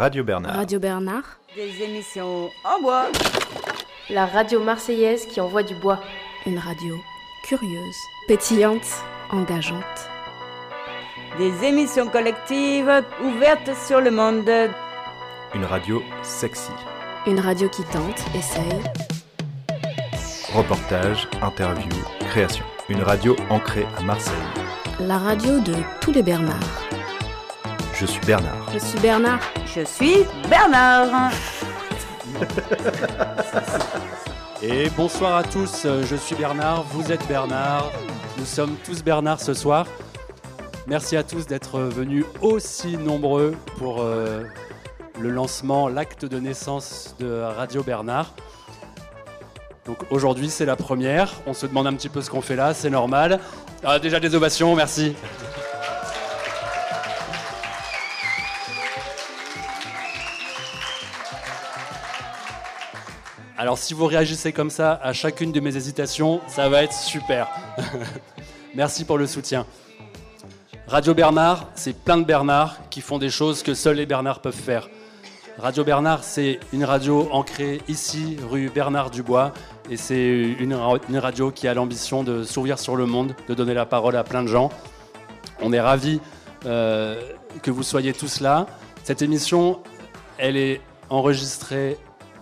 Radio Bernard. Radio Bernard. Des émissions en bois. La radio marseillaise qui envoie du bois. Une radio curieuse, pétillante, engageante. Des émissions collectives ouvertes sur le monde. Une radio sexy. Une radio qui tente, essaye. Reportage, interview, création. Une radio ancrée à Marseille. La radio de tous les Bernards. Je suis Bernard. Je suis Bernard. Je suis Bernard. Et bonsoir à tous, je suis Bernard, vous êtes Bernard, nous sommes tous Bernard ce soir. Merci à tous d'être venus aussi nombreux pour euh, le lancement, l'acte de naissance de Radio Bernard. Donc aujourd'hui c'est la première, on se demande un petit peu ce qu'on fait là, c'est normal. Ah, déjà des ovations, merci. Alors si vous réagissez comme ça à chacune de mes hésitations, ça va être super. Merci pour le soutien. Radio Bernard, c'est plein de Bernards qui font des choses que seuls les Bernards peuvent faire. Radio Bernard, c'est une radio ancrée ici, rue Bernard Dubois, et c'est une, radio qui a l'ambition de s'ouvrir sur le monde, de donner la parole à plein de gens. On est ravis euh, que vous soyez tous là. Cette émission, elle est enregistrée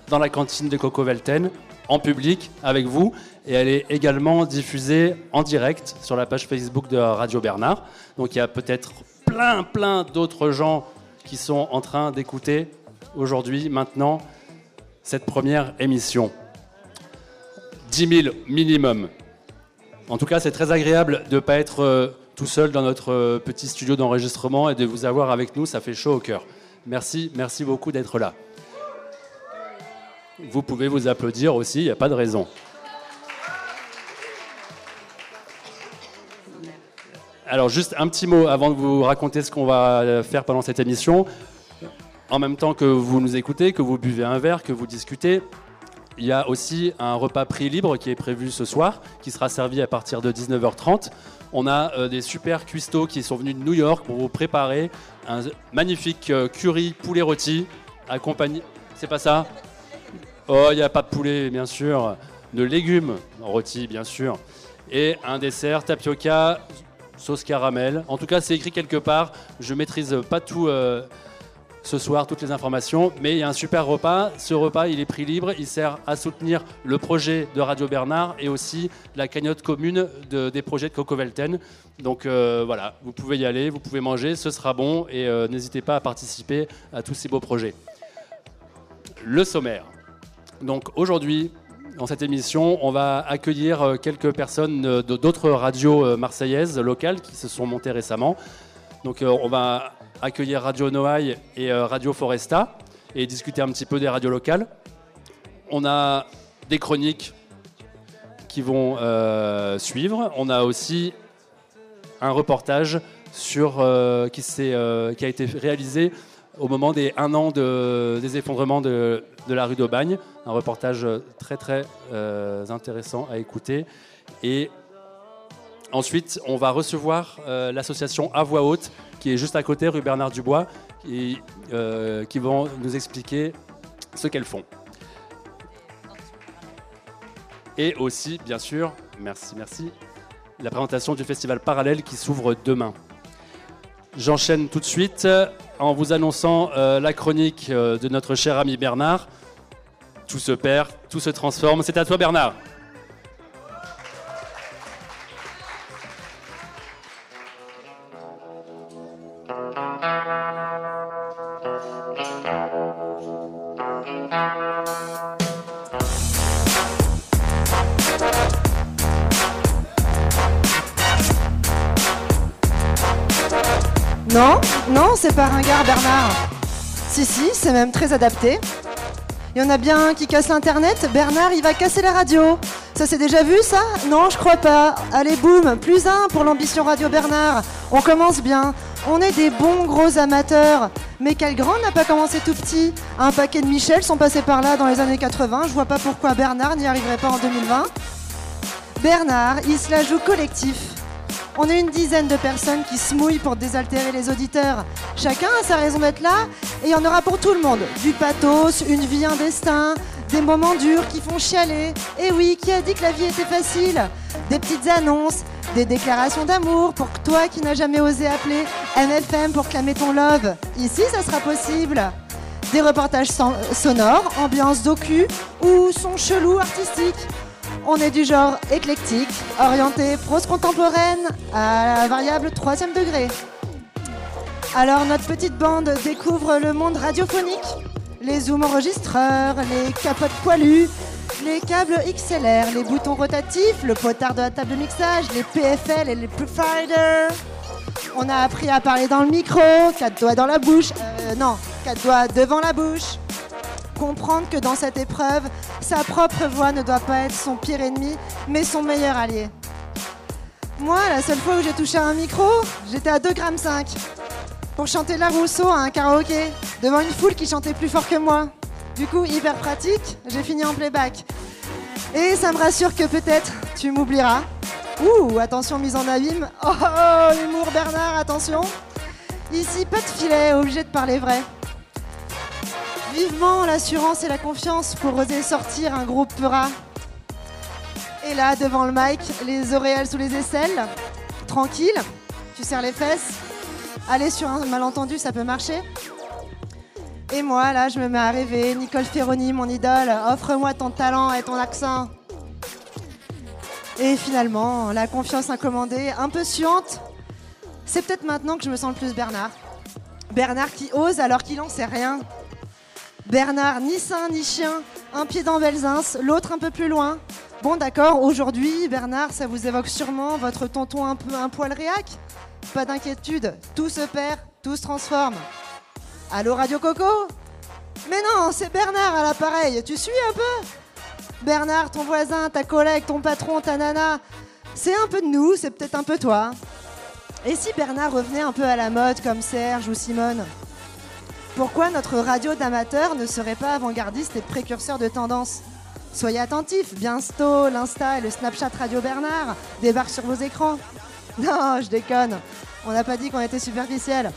dans la cantine de Coco Velten, en public, avec vous. Et elle est également diffusée en direct sur la page Facebook de Radio Bernard. Donc il y a peut-être plein, plein d'autres gens qui sont en train d'écouter aujourd'hui, maintenant, cette première émission. 10 000 minimum. En tout cas, c'est très agréable de ne pas être euh, tout seul dans notre euh, petit studio d'enregistrement et de vous avoir avec nous. Ça fait chaud au cœur. Merci, merci beaucoup d'être là. Vous pouvez vous applaudir aussi, il n'y a pas de raison. Alors juste un petit mot avant de vous raconter ce qu'on va faire pendant cette émission. En même temps que vous nous écoutez, que vous buvez un verre, que vous discutez, il y a aussi un repas prix libre qui est prévu ce soir, qui sera servi à partir de 19h30. On a euh, des super cuistots qui sont venus de New York pour vous préparer un magnifique euh, curry poulet rôti accompagné. C'est pas ça? Oh, il n'y a pas de poulet, bien sûr. De légumes rôtis, bien sûr. Et un dessert tapioca, sauce caramel. En tout cas, c'est écrit quelque part. Je maîtrise pas tout euh, ce soir, toutes les informations. Mais il y a un super repas. Ce repas, il est prix libre. Il sert à soutenir le projet de Radio Bernard et aussi la cagnotte commune des projets de Coco Velten. Donc euh, voilà, vous pouvez y aller, vous pouvez manger, ce sera bon. Et euh, n'hésitez pas à participer à tous ces beaux projets. Le sommaire. Donc aujourd'hui, dans cette émission, on va accueillir euh, quelques personnes d'autres radios euh, marseillaises locales qui se sont montées récemment. Donc euh, on va accueillir Radio Noailles et Radio Foresta et discuter un petit peu des radios locales. On a des chroniques qui vont suivre. On a aussi un reportage sur, qui, qui, a été réalisé au moment des un an des effondrements de, la rue d'Aubagne. Un reportage très très euh, intéressant à écouter. Et ensuite, on va recevoir euh, l'association À Voix Haute, qui est juste à côté, rue Bernard Dubois, euh, qui vont nous expliquer ce qu'elles font. Et aussi, bien sûr, merci, merci, la présentation du festival parallèle qui s'ouvre demain. J'enchaîne tout de suite en vous annonçant euh, la chronique euh, de notre cher ami Bernard. Tout se perd, tout se transforme. C'est à toi Bernard. Non, non, c'est pas ringard, Bernard. Si, si, c'est même très adapté. Il y en a bien un qui casse l'internet, Bernard, il va casser la radio. Ça c'est déjà vu ça? Non, je crois pas. Allez, boum, plus un pour l'ambition Radio Bernard. On commence bien. On est des bons gros amateurs. Mais quel grand n'a pas commencé tout petit? Un paquet de Michel sont passés par là dans les années 80. Je vois pas pourquoi Bernard n'y arriverait pas en 2020. Bernard, il se la joue collectif. On est une dizaine de personnes qui se mouillent pour désaltérer les auditeurs. Chacun a sa raison d'être là et il y en aura pour tout le monde. Du pathos, une vie, un destin, des moments durs qui font chialer. Et oui, qui a dit que la vie était facile? Des petites annonces, des déclarations d'amour pour toi qui n'as jamais osé appeler MFM pour clamer ton love. Ici, ça sera possible. Des reportages sonores, ambiance docu ou son chelou artistique. On est du genre éclectique, orienté prose contemporaine à la variable troisième degré. Alors notre petite bande découvre le monde radiophonique, les zooms enregistreurs, les capotes poilues, les câbles XLR, les boutons rotatifs, le potard de la table de mixage, les PFL et les providers. On a appris à parler dans le micro, quatre doigts dans la bouche, euh, non, quatre doigts devant la bouche comprendre que dans cette épreuve, sa propre voix ne doit pas être son pire ennemi, mais son meilleur allié. Moi, la seule fois où j'ai touché un micro, j'étais à 2,5 grammes pour chanter la Rousseau à un karaoké, devant une foule qui chantait plus fort que moi. Du coup, hyper pratique, j'ai fini en playback. Et ça me rassure que peut-être tu m'oublieras. Ouh, attention, mise en abîme. Oh, oh, oh, humour Bernard, attention. Ici, pas de filet, obligé de parler vrai vivement l'assurance et la confiance pour oser sortir un groupe peura. Et là, devant le mic, les oreilles sous les aisselles, tranquille, tu serres les fesses. Aller sur un malentendu, ça peut marcher. Et moi, là, je me mets à rêver. Nicole Ferroni, mon idole, offre-moi ton talent et ton accent. Et finalement, la confiance incommandée, un peu suante. C'est peut-être maintenant que je me sens le plus Bernard. Bernard qui ose alors qu'il n'en sait rien. Bernard, ni saint ni chien, un pied dans Belzins, l'autre un peu plus loin. Bon d'accord, aujourd'hui, Bernard, ça vous évoque sûrement votre tonton un peu un poil réac Pas d'inquiétude, tout se perd, tout se transforme. Allô Radio Coco? Mais non, c'est Bernard à l'appareil, tu suis un peu? Bernard, ton voisin, ta collègue, ton patron, ta nana, c'est un peu de nous, c'est peut-être un peu toi. Et si Bernard revenait un peu à la mode comme Serge ou Simone? Pourquoi notre radio d'amateur ne serait pas avant-gardiste et précurseur de tendance Soyez attentifs, bientôt l'Insta et le Snapchat Radio Bernard débarquent sur vos écrans. Non, je déconne, on n'a pas dit qu'on était superficiel.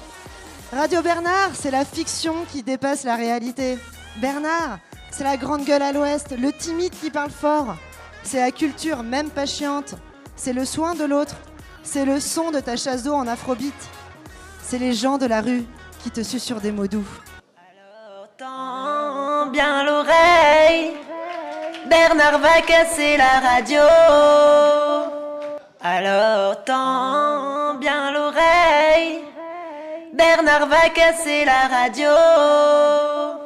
Radio Bernard, c'est la fiction qui dépasse la réalité. Bernard, c'est la grande gueule à l'ouest, le timide qui parle fort. C'est la culture même pas chiante. C'est le soin de l'autre. C'est le son de ta chasse d'eau en afrobeat. C'est les gens de la rue qui te sur des mots doux. Alors tends bien l'oreille, Bernard va casser la radio. Alors tends bien l'oreille, Bernard va casser la radio.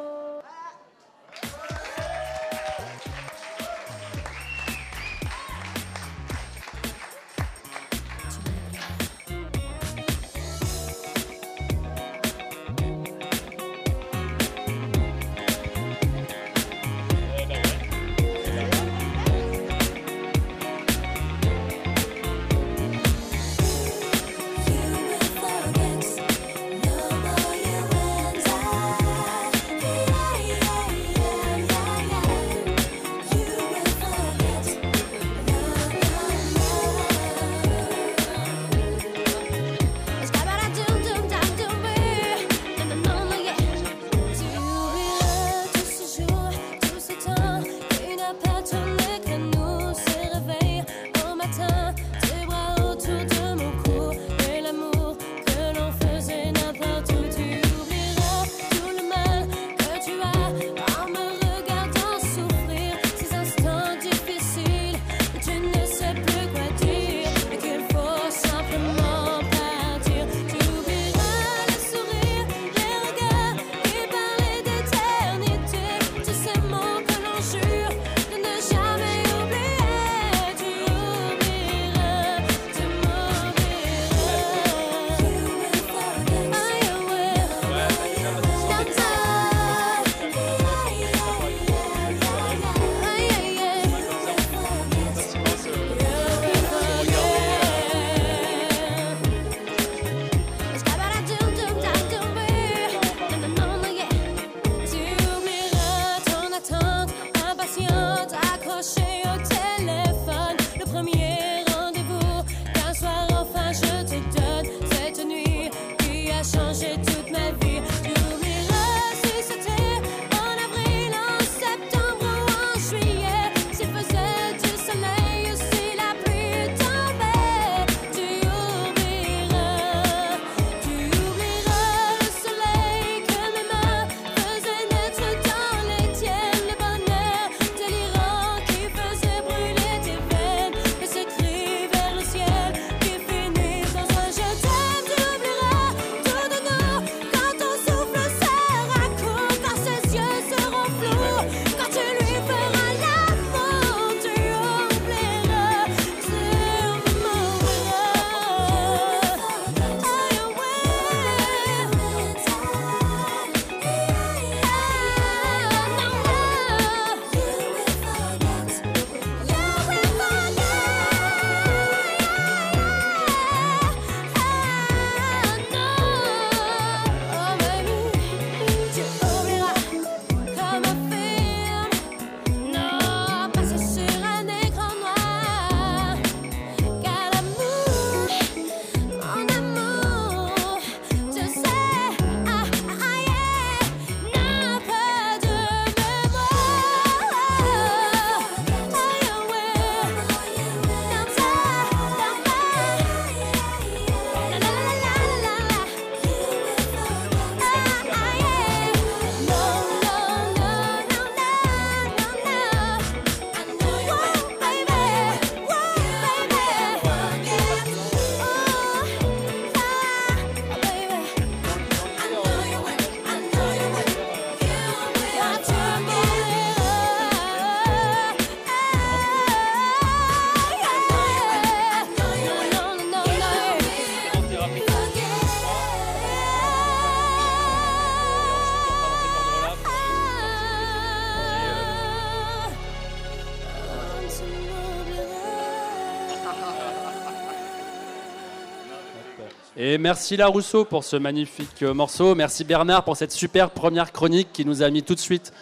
Merci La Rousseau pour ce magnifique euh, morceau. Merci Bernard pour cette super première chronique qui nous a mis tout de suite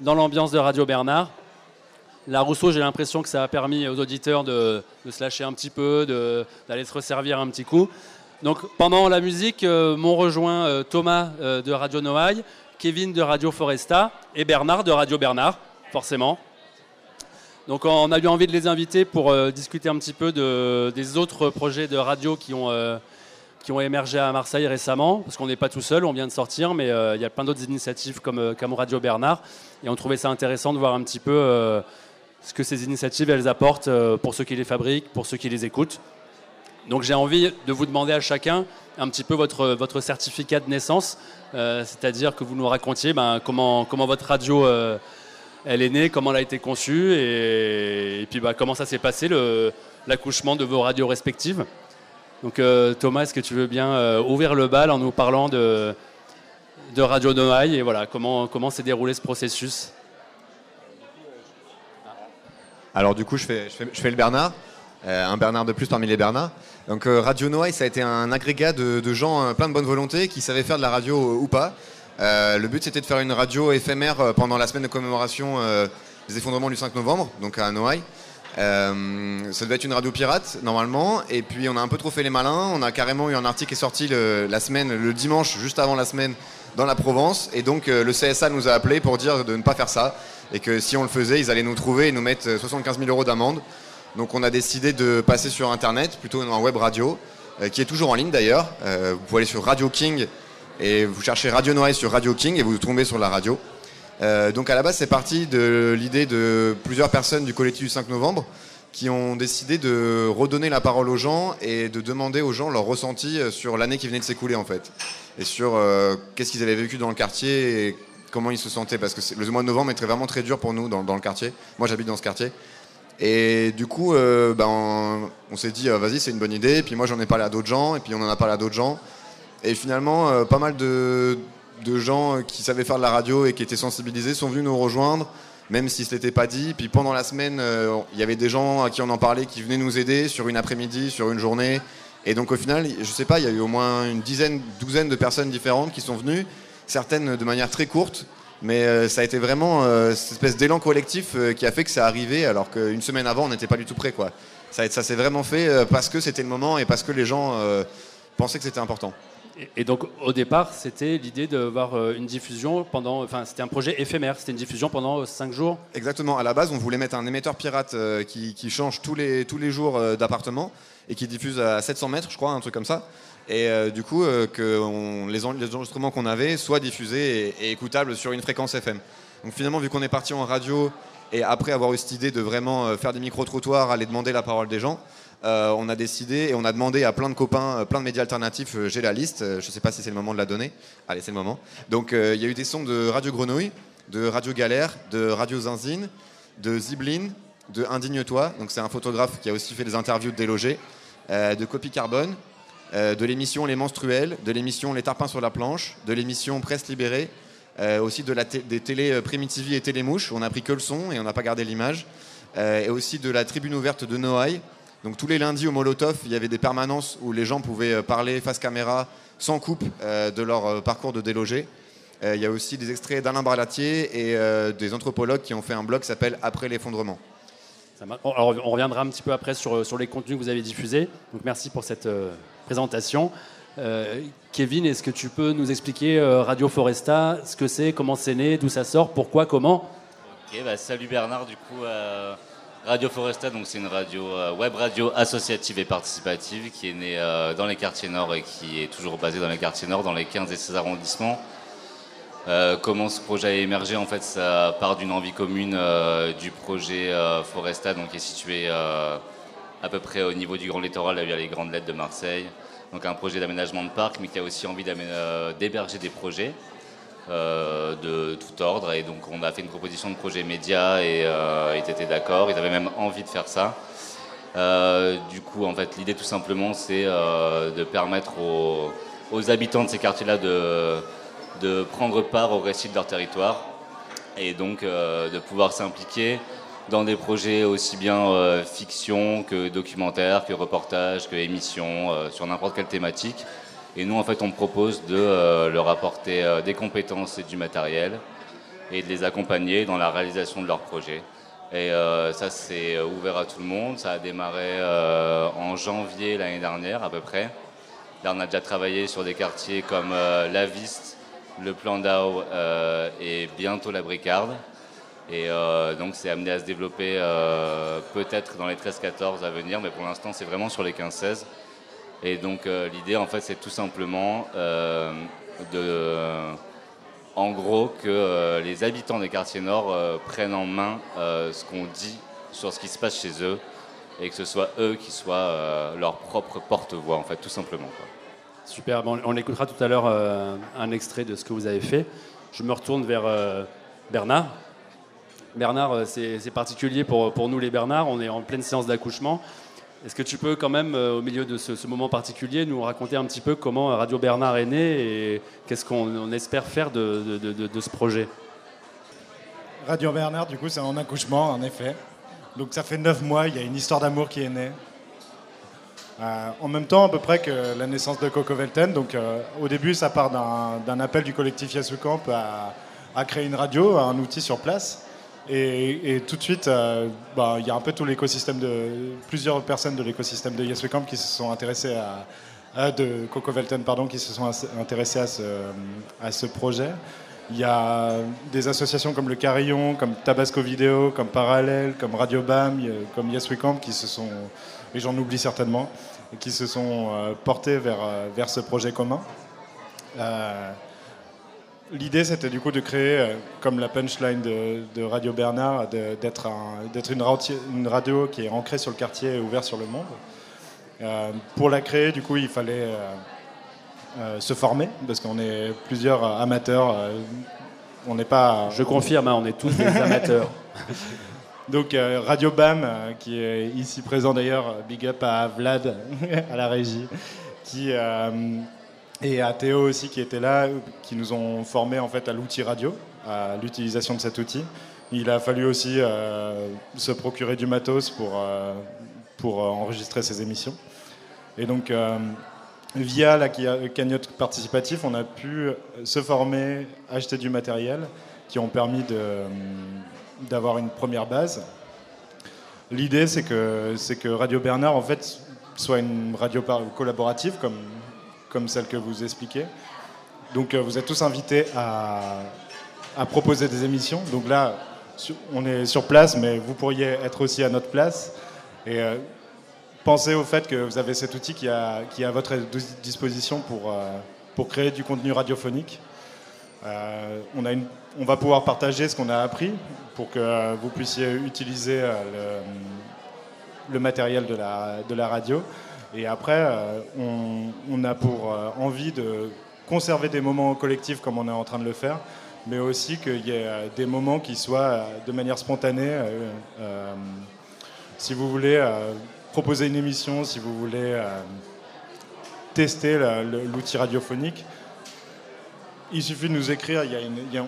dans l'ambiance de Radio Bernard. La Rousseau, j'ai l'impression que ça a permis aux auditeurs de, se lâcher un petit peu, d'aller se resservir un petit coup. Donc pendant la musique, euh, m'ont rejoint euh, Thomas de Radio Noailles, Kevin de Radio Foresta et Bernard de Radio Bernard, forcément. Donc on a eu envie de les inviter pour discuter un petit peu de- des autres projets de radio qui ont, qui ont émergé à Marseille récemment, parce qu'on n'est pas tout seul, on vient de sortir, mais euh, il y a plein d'autres initiatives comme, euh, comme Radio Bernard, et on trouvait ça intéressant de voir un petit peu euh, ce que ces initiatives elles apportent pour ceux qui les fabriquent, pour ceux qui les écoutent. Donc j'ai envie de vous demander à chacun un petit peu votre, votre certificat de naissance, c'est-à-dire que vous nous racontiez ben, comment, comment votre radio elle est née, comment elle a été conçue et, puis bah, comment ça s'est passé l'accouchement de vos radios respectives. Donc euh, Thomas, est-ce que tu veux bien euh, ouvrir le bal en nous parlant de, Radio Noailles et voilà comment comment s'est déroulé ce processus? Alors du coup, je fais, je fais, le Bernard, euh, un Bernard de plus parmi les Bernards. Donc Radio Noailles, ça a été un agrégat de, gens plein de bonne volonté qui savaient faire de la radio ou pas. Le but, c'était de faire une radio éphémère pendant la semaine de commémoration des effondrements du 5 novembre, donc à Noailles. Euh, ça devait être une radio pirate normalement, et puis on a un peu trop fait les malins. On a carrément eu un article qui est sorti le, la semaine, le dimanche, juste avant la semaine, dans la Provence, et donc euh, le CSA nous a appelé pour dire de ne pas faire ça, et que si on le faisait, ils allaient nous trouver et nous mettre euh, 75 000 euros d'amende. Donc on a décidé de passer sur Internet, plutôt en web radio, euh, qui est toujours en ligne d'ailleurs. Euh, vous pouvez aller sur Radio King et vous cherchez Radio Noailles sur Radio King et vous tombez sur la radio. Euh, donc à la base, c'est parti de l'idée de plusieurs personnes du collectif du 5 novembre qui ont décidé de redonner la parole aux gens et de demander aux gens leur ressenti euh, sur l'année qui venait de s'écouler en fait. Et sur euh, qu'est-ce qu'ils avaient vécu dans le quartier et comment ils se sentaient. Parce que le mois de novembre était vraiment très dur pour nous dans, le quartier. Moi j'habite dans ce quartier. Et du coup, ben, on, s'est dit, vas-y, c'est une bonne idée. Et puis moi, j'en ai parlé à d'autres gens, et puis on en a parlé à d'autres gens. Et finalement, pas mal de, de gens qui savaient faire de la radio et qui étaient sensibilisés sont venus nous rejoindre, même si ce n'était pas dit. Puis pendant la semaine, euh, il y avait des gens à qui on en parlait qui venaient nous aider sur une après-midi, sur une journée. Et donc au final, je sais pas, il y a eu au moins une dizaine, douzaine de personnes différentes qui sont venues, certaines de manière très courte. Mais euh, ça a été vraiment euh, cette espèce d'élan collectif qui a fait que ça arrivait alors qu'une semaine avant, on n'était pas du tout prêt. Quoi. Ça, ça s'est vraiment fait parce que c'était le moment et parce que les gens pensaient que c'était important. Et- donc au départ, c'était l'idée d'avoir euh, une diffusion pendant, enfin c'était un projet éphémère, c'était une diffusion pendant 5 jours. Exactement. À la base, on voulait mettre un émetteur pirate euh, qui, change tous les, tous les jours euh, d'appartement et qui diffuse à 700 mètres, je crois, un truc comme ça. Et euh, du coup, euh, que les, en- les enregistrements qu'on avait soient diffusés et, et écoutables sur une fréquence FM. Donc finalement, vu qu'on est parti en radio et après avoir eu cette idée de vraiment euh, faire des micro-trottoirs, aller demander la parole des gens, euh, on a décidé et on a demandé à plein de copains, euh, plein de médias alternatifs, euh, j'ai la liste, je ne sais pas si c'est le moment de la donner. Allez, c'est le moment. Donc il y a eu des sons de Radio Grenouille, de Radio Galère, de Radio Zinzine, de Ziblin, de Indigne-toi, donc c'est un photographe qui a aussi fait des interviews de délogés, de Copie Carbone, de l'émission Les Menstruels, de l'émission Les Tarpins sur la planche, de l'émission Presse Libérée, aussi de des télé Primitivi et Télémouche, on n'a pris que le son et on n'a pas gardé l'image, et aussi de la tribune ouverte de Noailles. Donc tous les lundis au Molotov, il y avait des permanences où les gens pouvaient euh, parler face caméra, sans coupe, euh, de leur euh, parcours de délogé. Euh, Il y a aussi des extraits d'Alain Barlatier et euh, des anthropologues qui ont fait un blog qui s'appelle Après l'effondrement. Alors, on reviendra un petit peu après sur, sur les contenus que vous avez diffusés. Donc merci pour cette euh, présentation. Euh, Kevin, est-ce que tu peux nous expliquer euh, Radio Foresta, ce que c'est, comment c'est né, d'où ça sort, pourquoi, comment? Ok, bah, salut Bernard, du coup, euh, Radio Foresta, donc c'est une radio, euh, web radio associative et participative qui est née euh, dans les quartiers nord et qui est toujours basée dans les quartiers nord, dans les 15 et 16 arrondissements. Euh, comment ce projet a émergé? En fait, ça part d'une envie commune du projet Foresta, donc qui est situé à peu près au niveau du Grand Littoral, là où il y a les grandes lettres de Marseille. Donc un projet d'aménagement de parc, mais qui a aussi envie d'héberger des projets euh, de tout ordre. Et donc on a fait une proposition de projet média et euh, ils étaient d'accord, ils avaient même envie de faire ça. Euh, du coup, en fait, l'idée tout simplement, c'est de permettre aux, aux habitants de ces quartiers-là de, de prendre part au récit de leur territoire et donc de pouvoir s'impliquer dans des projets aussi bien fiction que documentaire, que reportage, que émission, sur n'importe quelle thématique. Et nous, en fait, on propose de euh, leur apporter euh, des compétences et du matériel et de les accompagner dans la réalisation de leurs projets. Et euh, ça, c'est ouvert à tout le monde. Ça a démarré en janvier l'année dernière, à peu près. Là, on a déjà travaillé sur des quartiers comme La Viste, le Plandau euh, et bientôt la Bricarde. Et donc, c'est amené à se développer peut-être dans les 13-14 à venir, mais pour l'instant, c'est vraiment sur les 15-16. Et donc, euh, l'idée, en fait, c'est tout simplement euh, de. en gros, que euh, les habitants des quartiers nord prennent en main ce qu'on dit sur ce qui se passe chez eux et que ce soit eux qui soient leur propre porte-voix, en fait, tout simplement. Super, bon, on écoutera tout à l'heure un extrait de ce que vous avez fait. Je me retourne vers Bernard. Bernard, c'est particulier pour, pour nous les Bernards, on est en pleine séance d'accouchement. Est-ce que tu peux quand même, euh, au milieu de ce, moment particulier, nous raconter un petit peu comment Radio Bernard est né et qu'est-ce qu'on on espère faire de, ce projet? Radio Bernard, du coup, c'est en accouchement, en effet. Donc ça fait neuf mois, il y a une histoire d'amour qui est née. Euh, en même temps, à peu près que la naissance de Coco Velten. Donc euh, au début, ça part d'un appel du collectif Yasukamp à créer une radio, un outil sur place. Et, tout de suite, euh, bah, il y a un peu tout l'écosystème de plusieurs personnes de l'écosystème de Yasukamp qui se sont intéressées à, de Coco Velten, pardon, qui se sont intéressées à ce, projet. Il y a des associations comme le Carillon, comme Tabasco Vidéo, comme Parallèle, comme Radio BAM, comme Yes We Camp qui se sont, et j'en oublie certainement, qui se sont euh, portés vers, euh, vers ce projet commun. Euh, L'idée, c'était du coup de créer, euh, comme la punchline de, de Radio Bernard, d'être un- d'être une, radio- une radio qui est ancrée sur le quartier et ouverte sur le monde. Euh, pour la créer, du coup, il fallait euh, euh, se former, parce qu'on est plusieurs amateurs. on n'est pas. Je confirme, hein, on est tous des amateurs. Donc Radio BAM, qui est ici présent d'ailleurs, big up à Vlad, à la régie, qui, et à Théo aussi qui était là, qui nous ont formés en fait à l'outil radio, à l'utilisation de cet outil. Il a fallu aussi euh, se procurer du matos pour, euh, pour euh, enregistrer ces émissions. Et donc, via la cagnotte participative, on a pu se former, acheter du matériel qui ont permis d'avoir une première base. L'idée, c'est que, que Radio Bernard, en fait, soit une radio collaborative, comme, comme celle que vous expliquez. Donc, euh, vous êtes tous invités à, proposer des émissions. Donc là, on est sur place, mais vous pourriez être aussi à notre place. Et euh, pensez au fait que vous avez cet outil qui, est à votre dis- disposition pour, euh, pour créer du contenu radiophonique. On, va pouvoir partager ce qu'on a appris pour que vous puissiez utiliser le, matériel de la radio. Et après, euh, on, a pour euh, envie de conserver des moments collectifs comme on est en train de le faire, mais aussi qu'il y ait euh, des moments qui soient de manière spontanée. si vous voulez proposer une émission, si vous voulez tester l'outil radiophonique, il suffit de nous écrire.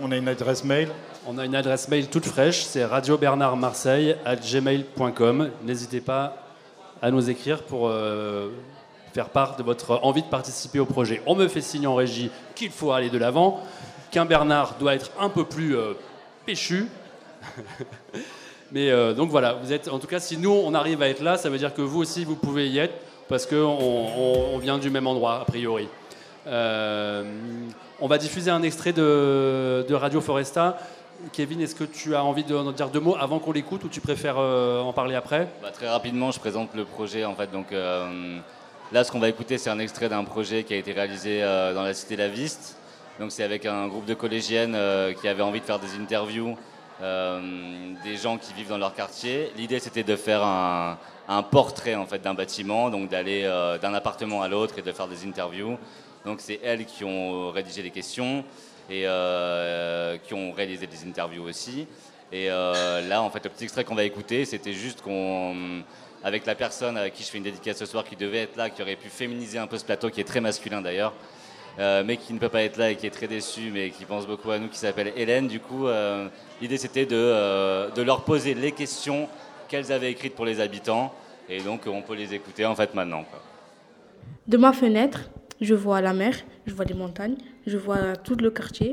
On a une adresse mail. On a une adresse mail toute fraîche, c'est radiobernardmarseille.gmail.com. N'hésitez pas à nous écrire pour euh, faire part de votre envie de participer au projet. On me fait signe en régie qu'il faut aller de l'avant, qu'un Bernard doit être un peu plus euh, péchu. Mais euh, donc voilà, vous êtes, en tout cas, si nous on arrive à être là, ça veut dire que vous aussi vous pouvez y être parce qu'on on, on vient du même endroit a priori. On va diffuser un extrait de Radio Foresta. Kevin, est-ce que tu as envie d'en dire deux mots avant qu'on l'écoute ou tu préfères euh, en parler après? Bah, très rapidement, je présente le projet. En fait, donc euh, là, ce qu'on va écouter, c'est un extrait d'un projet qui a été réalisé euh, dans la cité La Viste. Donc, c'est avec un groupe de collégiennes qui avaient envie de faire des interviews des gens qui vivent dans leur quartier. L'idée, c'était de faire un, un portrait en fait d'un bâtiment, donc d'aller d'un appartement à l'autre et de faire des interviews. Donc, c'est elles qui ont rédigé les questions et euh, qui ont réalisé des interviews aussi. Et euh, là, en fait, le petit extrait qu'on va écouter, c'était juste qu'on, avec la personne avec qui je fais une dédicace ce soir, qui devait être là, qui aurait pu féminiser un peu ce plateau, qui est très masculin d'ailleurs, euh, mais qui ne peut pas être là et qui est très déçu, mais qui pense beaucoup à nous, qui s'appelle Hélène. Du coup, l'idée c'était de, leur poser les questions qu'elles avaient écrites pour les habitants, et donc on peut les écouter en fait maintenant. De ma fenêtre, je vois la mer, je vois les montagnes, je vois tout le quartier.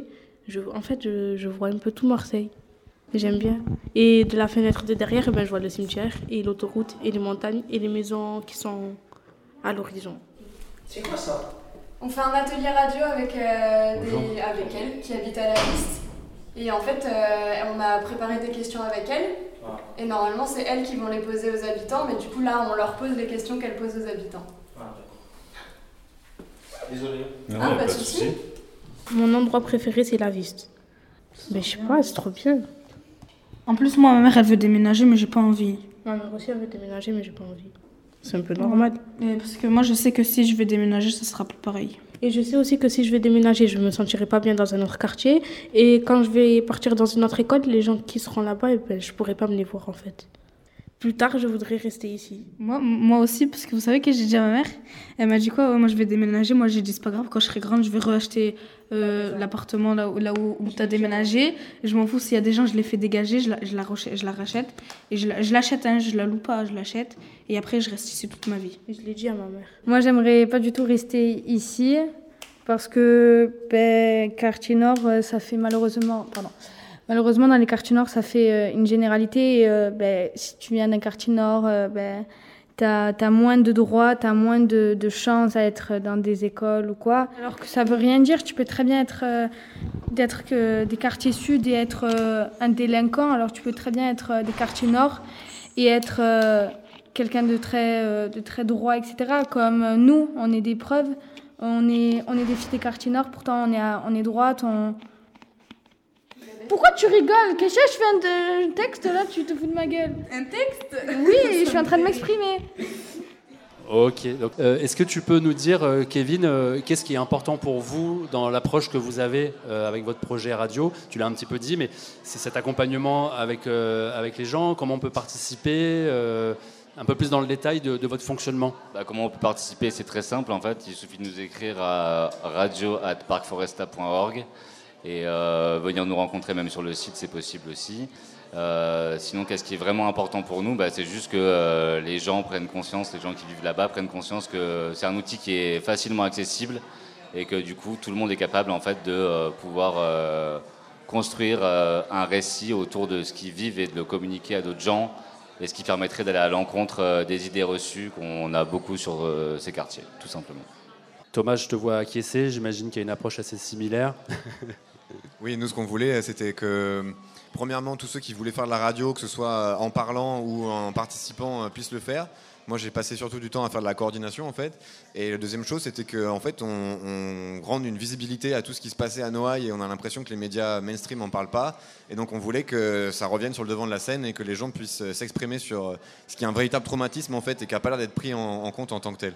Je, en fait, je, je vois un peu tout Marseille. J'aime bien. Et de la fenêtre de derrière, eh ben, je vois le cimetière et l'autoroute et les montagnes et les maisons qui sont à l'horizon. C'est quoi ça? On fait un atelier radio avec, euh, des- avec elle qui habite à la liste. Et en fait, euh, on a préparé des questions avec elle. Et normalement, c'est elles qui vont les poser aux habitants. Mais du coup, là, on leur pose les questions qu'elles posent aux habitants. Désolé. Ah, pas de souci. Mon endroit préféré, c'est la Viste. Mais je sais pas, c'est trop bien. En plus, moi, ma mère, elle veut déménager, mais j'ai pas envie. Ma mère aussi, elle veut déménager, mais j'ai pas envie. C'est un peu normal. Mais parce que moi, je sais que si je vais déménager, ça sera plus pareil. Et je sais aussi que si je vais déménager, je me sentirai pas bien dans un autre quartier. Et quand je vais partir dans une autre école, les gens qui seront là-bas, eh ben, je pourrai pas me les voir en fait. Plus tard, je voudrais rester ici. Moi, moi aussi, parce que vous savez que j'ai dit à ma mère, elle m'a dit quoi Ouais, Moi, je vais déménager. Moi, j'ai dit, c'est pas grave, quand je serai grande, je vais reacheter euh, l'appartement là, où- là où, où tu as déménagé. Je m'en fous, s'il y a des gens, je les fais dégager, je la, je la, rachète, je la rachète. Et je la- je l'achète, hein, je la loue pas, je l'achète. Et après, je reste ici toute ma vie. Je l'ai dit à ma mère. Moi, j'aimerais pas du tout rester ici parce que ben, quartier nord, euh, ça fait malheureusement, pardon, malheureusement dans les quartiers nord, ça fait euh, une généralité. et, euh, ben, si tu viens d'un quartier nord, euh, ben, t'as as moins de droits, t'as moins de, chances à être dans des écoles ou quoi. Alors que ça veut rien dire. Tu peux très bien être d'être que des quartiers sud et être un délinquant. Alors tu peux très bien être des quartiers nord et être quelqu'un de très, de très droit, etc. Comme nous, on est des preuves. On est, on est des filles des quartiers nord, pourtant on est, à- on est droite. Pourquoi tu rigoles Qu'est-ce que je fais un, un texte là Tu te fous de ma gueule Un texte? Oui, je suis en train de m'exprimer. Ok. Donc, euh, Est-ce que tu peux nous dire, euh, Kevin, euh, qu'est-ce qui est important pour vous dans l'approche que vous avez euh, avec votre projet radio? Tu l'as un petit peu dit, mais c'est cet accompagnement avec, euh, avec les gens, comment on peut participer, euh, un peu plus dans le détail de, de votre fonctionnement? Bah, comment on peut participer? C'est très simple en fait. Il suffit de nous écrire à radio@parkforesta.org et euh, venir nous rencontrer même sur le site, c'est possible aussi. Euh, sinon, qu'est-ce qui est vraiment important pour nous? Bah, C'est juste que euh, les gens prennent conscience, les gens qui vivent là-bas prennent conscience que c'est un outil qui est facilement accessible et que du coup tout le monde est capable en fait de pouvoir construire un récit autour de ce qu'ils vivent et de le communiquer à d'autres gens et ce qui permettrait d'aller à l'encontre des idées reçues qu'on a beaucoup sur ces quartiers, tout simplement. Thomas, je te vois acquiescer, j'imagine qu'il y a une approche assez similaire. Oui, nous, ce qu'on voulait, c'était que, premièrement, tous ceux qui voulaient faire de la radio, que ce soit euh, en parlant ou en participant, euh, puissent le faire. Moi, j'ai passé surtout du temps à faire de la coordination, en fait. Et la deuxième chose, c'était qu'en en fait, on, rende une visibilité à tout ce qui se passait à Noailles et on a l'impression que les médias mainstream n'en parlent pas. Et donc, on voulait que ça revienne sur le devant de la scène et que les gens puissent euh, s'exprimer sur ce qui est un véritable traumatisme, en fait, et qui n'a pas l'air d'être pris en compte en tant que tel.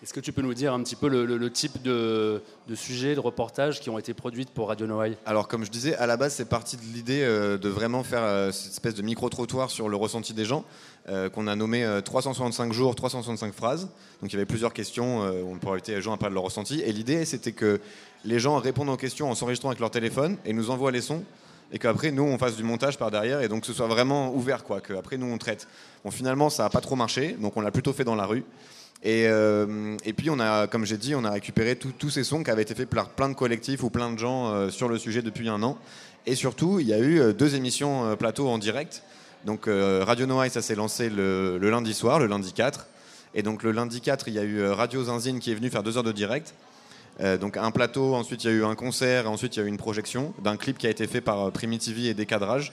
Est-ce que tu peux nous dire un petit peu le, type de, de sujets, de reportages qui ont été produits pour Radio Noailles? Alors, comme je disais, à la base, c'est parti de l'idée euh, de vraiment faire euh, cette espèce de micro-trottoir sur le ressenti des gens, euh, qu'on a nommé euh, 365 jours, 365 phrases. Donc, il y avait plusieurs questions, on pourrait inviter les gens à parler de leur ressenti. Et l'idée, c'était que les gens répondent aux questions en s'enregistrant avec leur téléphone et nous envoient les sons. Et qu'après, nous, on fasse du montage par derrière et donc que ce soit vraiment ouvert, quoi. Qu'après, nous, on traite. Bon, finalement, ça n'a pas trop marché, donc on l'a plutôt fait dans la rue. Et, euh, et puis, on a, comme j'ai dit, on a récupéré tous ces sons qui avaient été faits par plein de collectifs ou plein de gens euh, sur le sujet depuis un an. Et surtout, il y a eu euh, deux émissions euh, plateau en direct. Donc, Radio Noailles, ça s'est lancé le, lundi soir, le lundi 4. Et donc, le lundi 4, il y a eu Radio Zinzine qui est venu faire deux heures de direct. Donc, un plateau, ensuite, il y a eu un concert, ensuite, il y a eu une projection d'un clip qui a été fait par Primitivi et Décadrage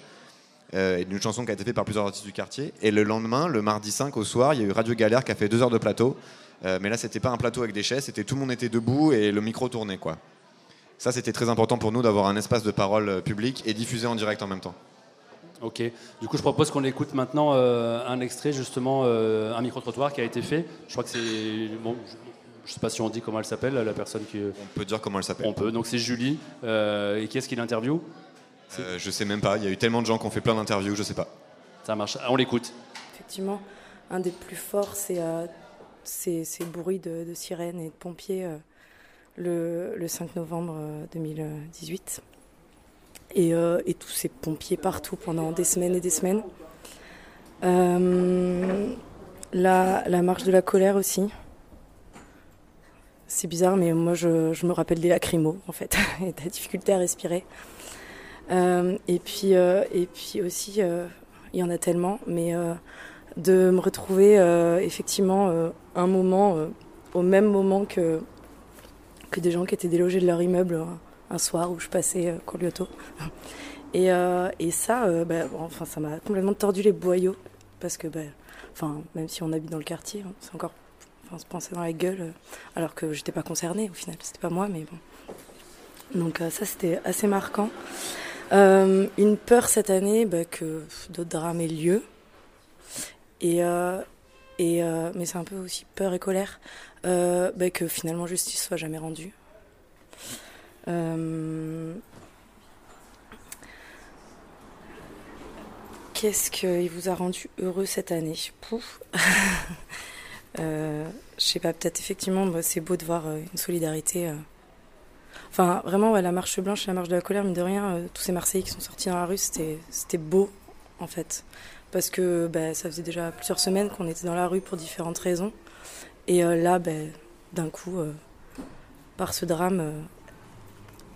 euh, et d'une chanson qui a été faite par plusieurs artistes du quartier. Et le lendemain, le mardi 5 au soir, il y a eu Radio Galère qui a fait deux heures de plateau. Euh, mais là, c'était pas un plateau avec des chaises, c'était tout le monde était debout et le micro tournait. Quoi. Ça, c'était très important pour nous d'avoir un espace de parole euh, public et diffusé en direct en même temps. Ok. Du coup, je propose qu'on écoute maintenant euh, un extrait, justement, un micro-trottoir qui a été fait. Je crois que c'est. Bon, je ne sais pas si on dit comment elle s'appelle, la personne qui. On peut dire comment elle s'appelle. On peut. Donc, c'est Julie. Euh, et qui est-ce qui l'interview? Euh, je sais même pas, il y a eu tellement de gens qui ont fait plein d'interviews, je sais pas. Ça marche. On l'écoute. Effectivement, un des plus forts, c'est euh, ces, ces bruits de, de sirènes et de pompiers euh, le, le 5 novembre euh, 2018. Et, euh, et tous ces pompiers partout pendant des semaines et des semaines. Euh, la, la marche de la colère aussi. C'est bizarre, mais moi je, je me rappelle des lacrymos en fait, et de la difficulté à respirer. Euh, et, puis, euh, et puis aussi, euh, il y en a tellement, mais de me retrouver effectivement un moment, au même moment que, que des gens qui étaient délogés de leur immeuble un soir où je passais euh, Corliotto. Et, euh, et ça, euh, bah, enfin, ça m'a complètement tordu les boyaux, parce que bah, enfin, même si on habite dans le quartier, hein, c'est encore enfin, se penser dans la gueule, alors que j'étais pas concernée au final, c'était pas moi, mais bon. Donc ça, c'était assez marquant. Euh, une peur cette année bah, que d'autres drames aient lieu. Et, euh, euh, mais c'est un peu aussi peur et colère bah, que finalement justice soit jamais rendue. Qu'est-ce qui vous a rendu heureux cette année? Pouf. Je sais pas, peut-être effectivement, bah, c'est beau de voir une solidarité. Enfin, vraiment, ouais, la marche blanche, la marche de la colère, mine de rien, euh, tous ces Marseillais qui sont sortis dans la rue, c'était beau, en fait. Parce que bah, ça faisait déjà plusieurs semaines qu'on était dans la rue pour différentes raisons. Et euh, là, bah, d'un coup, euh, par ce drame,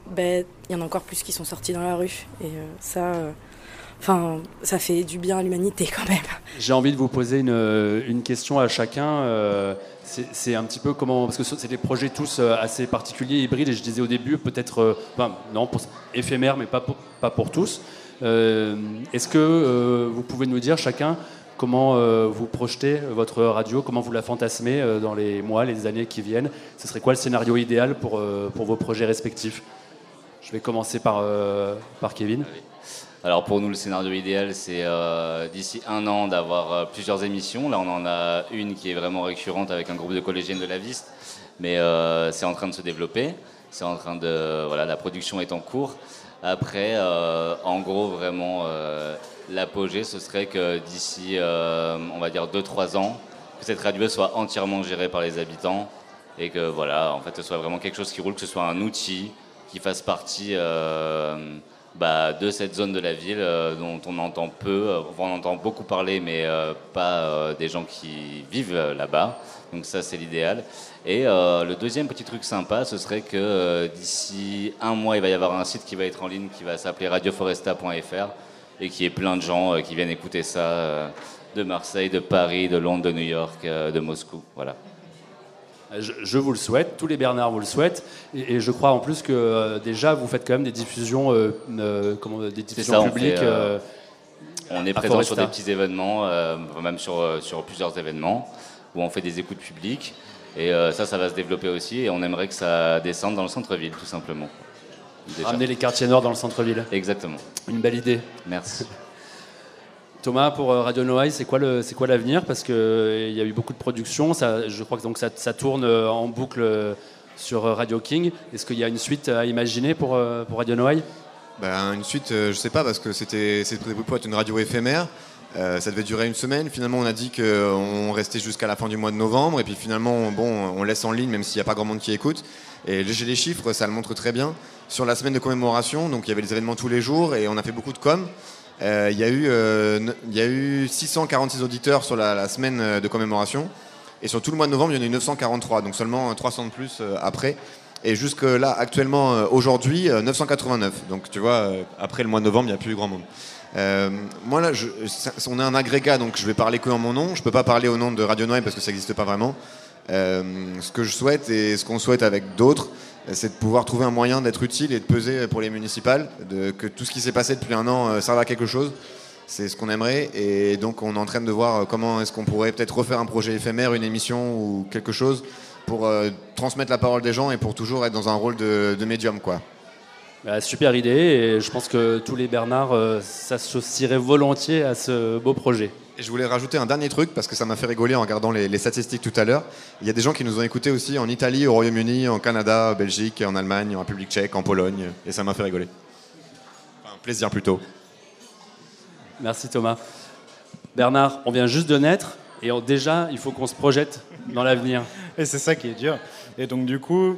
bah, il y en a encore plus qui sont sortis dans la rue. Et ça, enfin, ça fait du bien à l'humanité quand même. J'ai envie de vous poser une, une question à chacun. euh, c'est un petit peu comment. Parce que ce- c'est des projets tous euh, assez particuliers, hybrides, et je disais au début, peut-être. euh, enfin, non, pour, éphémère, mais pas pour, pas pour tous. Euh, Est-ce que euh, vous pouvez nous dire chacun comment euh, vous projetez votre radio, comment vous la fantasmez euh, dans les mois, les années qui viennent? Ce serait quoi le scénario idéal pour, euh, pour vos projets respectifs? Je vais commencer par, euh, par Kevin. Alors pour nous, le scénario idéal, c'est euh, d'ici un an d'avoir euh, plusieurs émissions. Là, on en a une qui est vraiment récurrente avec un groupe de collégiennes de la Viste, mais euh, c'est en train de se développer. C'est en train de voilà, la production est en cours. Après, en gros, vraiment, l'apogée, ce serait que d'ici, on va dire 2-3 ans, que cette radio soit entièrement gérée par les habitants et que voilà, en fait, ce soit vraiment quelque chose qui roule, que ce soit un outil qui fasse partie bah, de cette zone de la ville euh, dont on entend peu, euh, on entend beaucoup parler, mais euh, pas des gens qui vivent là-bas. Donc ça, c'est l'idéal. Et le deuxième petit truc sympa, ce serait que d'ici un mois, il va y avoir un site qui va être en ligne qui va s'appeler radioforesta.fr et qui est plein de gens qui viennent écouter ça de Marseille, de Paris, de Londres, de New York, de Moscou. Voilà. Je, je vous le souhaite, tous les Bernards vous le souhaitent, et, et je crois en plus que euh, déjà vous faites quand même des diffusions, euh, euh, comment, des diffusions ça, on publiques. fait, On est présent sur des petits événements, même sur, sur plusieurs événements, où on fait des écoutes publiques. Et ça, ça va se développer aussi. Et on aimerait que ça descende dans le centre-ville, tout simplement. Déjà. Ramener les quartiers nord dans le centre-ville. Exactement. Une belle idée. Merci. Thomas, pour euh, Radio Noailles, c'est quoi le- c'est quoi l'avenir? Parce qu'il y a eu beaucoup de productions. Je crois que donc ça, tourne euh, en boucle euh, sur euh, Radio King. Est-ce qu'il y a une suite à imaginer pour, euh, pour Radio Noailles? Ben, une suite, euh, je sais pas, parce que c'était c'était pour être une radio éphémère. Euh, ça devait durer une semaine. Finalement, on a dit qu'on restait jusqu'à la fin du mois de novembre. Et puis finalement, bon, on laisse en ligne, même s'il n'y a pas grand monde qui écoute. Et j'ai les chiffres, ça le montre très bien. Sur la semaine de commémoration, donc il y avait des événements tous les jours et on a fait beaucoup de com. Euh, Il y, a eu, euh, ne- il y a eu 646 auditeurs sur la, semaine euh, de commémoration. Et sur tout le mois de novembre, il y en a eu 943, donc seulement euh, 300 de plus euh, après. Et jusque là, actuellement, euh, aujourd'hui, euh, 989. Donc tu vois, euh, après le mois de novembre, il n'y a plus grand monde. Euh, moi là, on est un agrégat, donc je vais parler que en mon nom. Je peux pas parler au nom de Radio Noël parce que ça n'existe pas vraiment. Euh, ce que je souhaite et ce qu'on souhaite avec d'autres, euh, c'est de pouvoir trouver un moyen d'être utile et de peser pour les municipales, de, que tout ce qui s'est passé depuis un an euh, serve à quelque chose. C'est ce qu'on aimerait et donc on est en train de voir euh, comment est-ce qu'on pourrait peut-être refaire un projet éphémère, une émission ou quelque chose pour euh, transmettre la parole des gens et pour toujours être dans un rôle de, médium quoi. Bah, Super idée, et je pense que tous les Bernards s'associeraient volontiers à ce beau projet. Et je voulais rajouter un dernier truc parce que ça m'a fait rigoler en regardant les, les statistiques tout à l'heure. Il y a des gens qui nous ont écoutés aussi en Italie, au Royaume-Uni, en Canada, en Belgique, en Allemagne, en République tchèque, en Pologne. Et ça m'a fait rigoler. Enfin, plaisir plutôt. Merci Thomas. Bernard, on vient juste de naître, et on- déjà, il faut qu'on se projette dans l'avenir. Et c'est ça qui est dur. Et donc, du coup,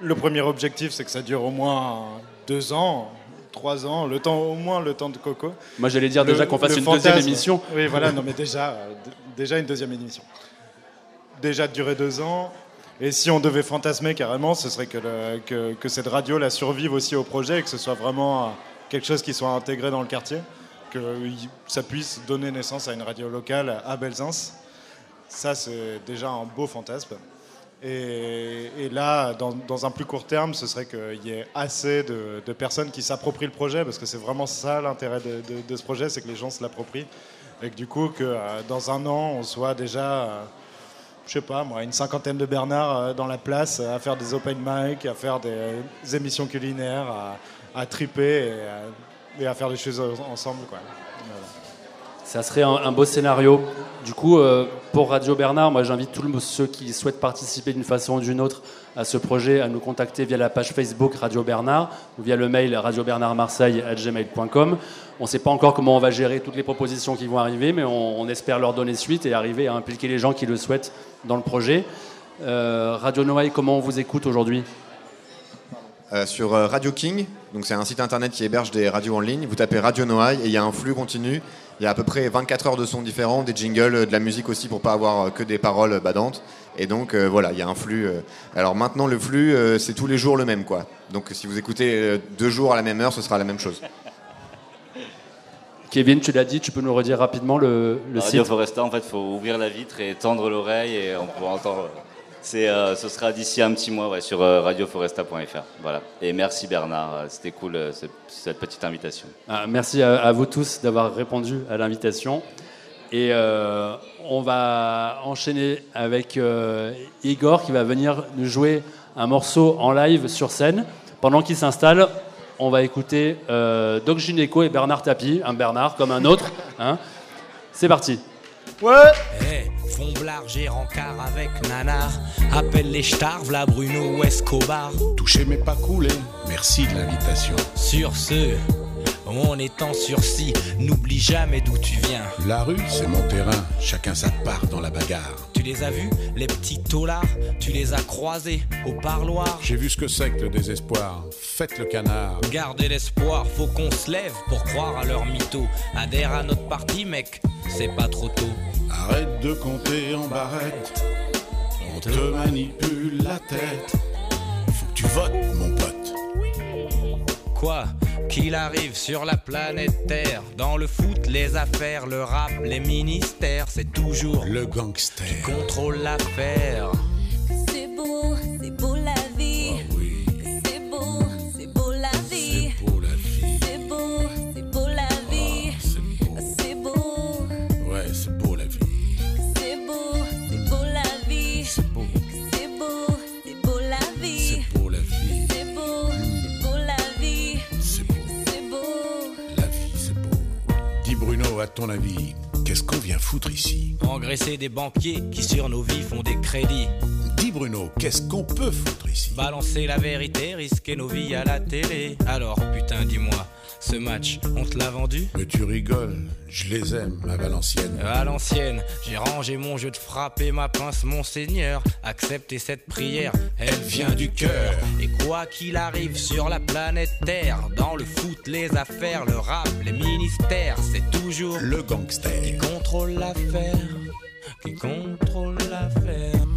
le premier objectif, c'est que ça dure au moins deux ans, trois ans, le temps, au moins le temps de Coco. Moi, j'allais dire déjà qu'on fasse une deuxième émission. Oui, voilà, non, mais déjà, euh, déjà une deuxième émission. Déjà de durer deux ans. Et si on devait fantasmer carrément, ce serait que, le- que, que cette radio la survive aussi au projet et que ce soit vraiment euh, quelque chose qui soit intégré dans le quartier, que ça puisse donner naissance à une radio locale à Belzins. Ça, c'est déjà un beau fantasme. Et, là, dans, un plus court terme, ce serait qu'il y ait assez de, personnes qui s'approprient le projet, parce que c'est vraiment ça l'intérêt de, ce projet, c'est que les gens se l'approprient. Et que du coup, que euh, dans un an, on soit déjà, euh, je sais pas moi, une cinquantaine de Bernard euh, dans la place, à faire des open mic, à faire des, émissions culinaires, à, à triper et à, faire des choses ensemble. Quoi. Ça serait un, beau scénario. Du coup, euh, pour Radio Bernard, moi j'invite tous ceux qui souhaitent participer d'une façon ou d'une autre à ce projet à nous contacter via la page Facebook Radio Bernard ou via le mail radiobernardmarseille.gmail.com. On ne sait pas encore comment on va gérer toutes les propositions qui vont arriver, mais on, espère leur donner suite et arriver à impliquer les gens qui le souhaitent dans le projet. Euh, Radio Noailles, comment on vous écoute aujourd'hui Euh, sur Radio King, donc c'est un site internet qui héberge des radios en ligne. Vous tapez Radio Noailles et il y a un flux continu. Il y a à peu près 24 heures de sons différents, des jingles, euh, de la musique aussi pour pas avoir euh, que des paroles badantes. Et donc euh, voilà, il y a un flux. euh. Alors maintenant le flux, euh, c'est tous les jours le même quoi. Donc si vous écoutez euh, deux jours à la même heure, ce sera la même chose. Kevin, tu l'as dit, tu peux nous redire rapidement le, le Radio site Foresta, en fait, il faut ouvrir la vitre et tendre l'oreille et on pourra entendre. C'est, euh, ce sera d'ici un petit mois ouais, sur euh, radioforesta.fr. Voilà. Et merci Bernard, euh, c'était cool euh, ce- cette petite invitation. Ah, merci à, à vous tous d'avoir répondu à l'invitation. Et euh, on va enchaîner avec euh, Igor qui va venir nous jouer un morceau en live sur scène. Pendant qu'il s'installe, on va écouter euh, Doc Gineco et Bernard Tapie, un Bernard comme un autre. hein. C'est parti. Ouais Fomblard, j'ai rencard avec Nanar. Appelle les stars, v'là Bruno ou Escobar. Touché mais pas coulé. Merci de l'invitation. Sur ce, on est en sursis. N'oublie jamais d'où tu viens. La rue, c'est mon terrain. Chacun sa part dans la bagarre. Tu les as vus, les petits taulards Tu les as croisés au parloir J'ai vu ce que c'est que le désespoir. Faites le canard. Gardez l'espoir, faut qu'on se lève pour croire à leur mytho. Adhère à notre parti, mec, c'est pas trop tôt. Arrête de compter en barrette. On te manipule la tête. Faut que tu votes, mon pote. Quoi? Qu'il arrive sur la planète Terre, dans le foot, les affaires, le rap, les ministères, c'est toujours le gangster qui contrôle l'affaire. Ton avis, qu'est-ce qu'on vient foutre ici Engraisser des banquiers qui sur nos vies font des crédits. Dis Bruno, qu'est-ce qu'on peut foutre ici Balancer la vérité, risquer nos vies à la télé. Alors putain, dis-moi, ce match, on te l'a vendu? Mais tu rigoles, je les aime à Valenciennes. À l'ancienne, j'ai rangé mon jeu de frapper ma pince, mon seigneur. Acceptez cette prière, elle vient du cœur. Et quoi qu'il arrive sur la planète Terre, dans le foot, les affaires, le rap, les ministères, c'est toujours le gangster qui contrôle l'affaire, qui contrôle l'affaire.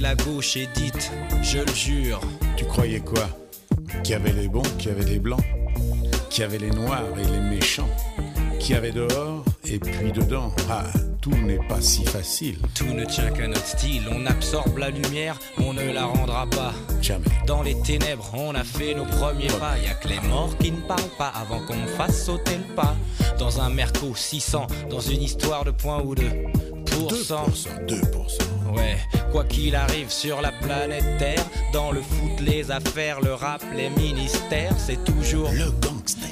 La gauche et dites, je le jure. Tu croyais quoi? Qu'il y avait les bons, qu'il y avait les blancs, qu'il y avait les noirs et les méchants, qu'il y avait dehors et puis dedans. Ah, tout n'est pas si facile. Tout ne tient qu'à notre style. On absorbe la lumière, on ne la rendra pas. Jamais. Dans les ténèbres, on a fait nos premiers pas. Y a que les morts qui ne parlent pas avant qu'on fasse sauter le pas. Dans un Merco 600, dans une histoire de point ou deux. Pour 2%, 2%. Ouais, quoi qu'il arrive sur la planète Terre, dans le foot, les affaires, le rap, les ministères, c'est toujours le gangster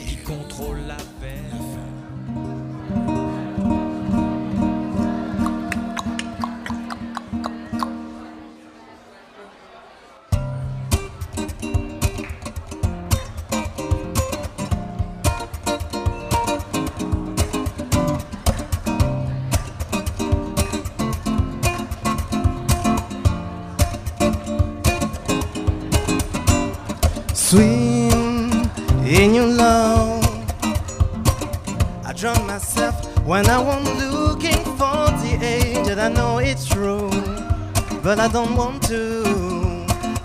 but I don't want to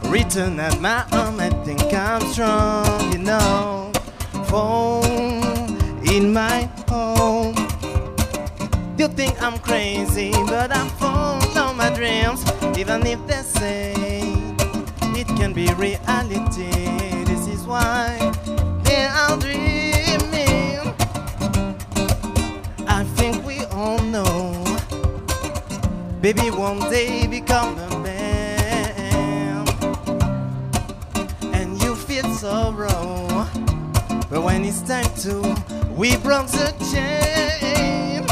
return at my arm. I think I'm strong, you know. Fall in my home. You think I'm crazy, but I'm full follow my dreams, even if they say it can be reality. This is why they are dreaming. Baby, one day become a man, and you feel sorrow. But when it's time to, we broke the chain.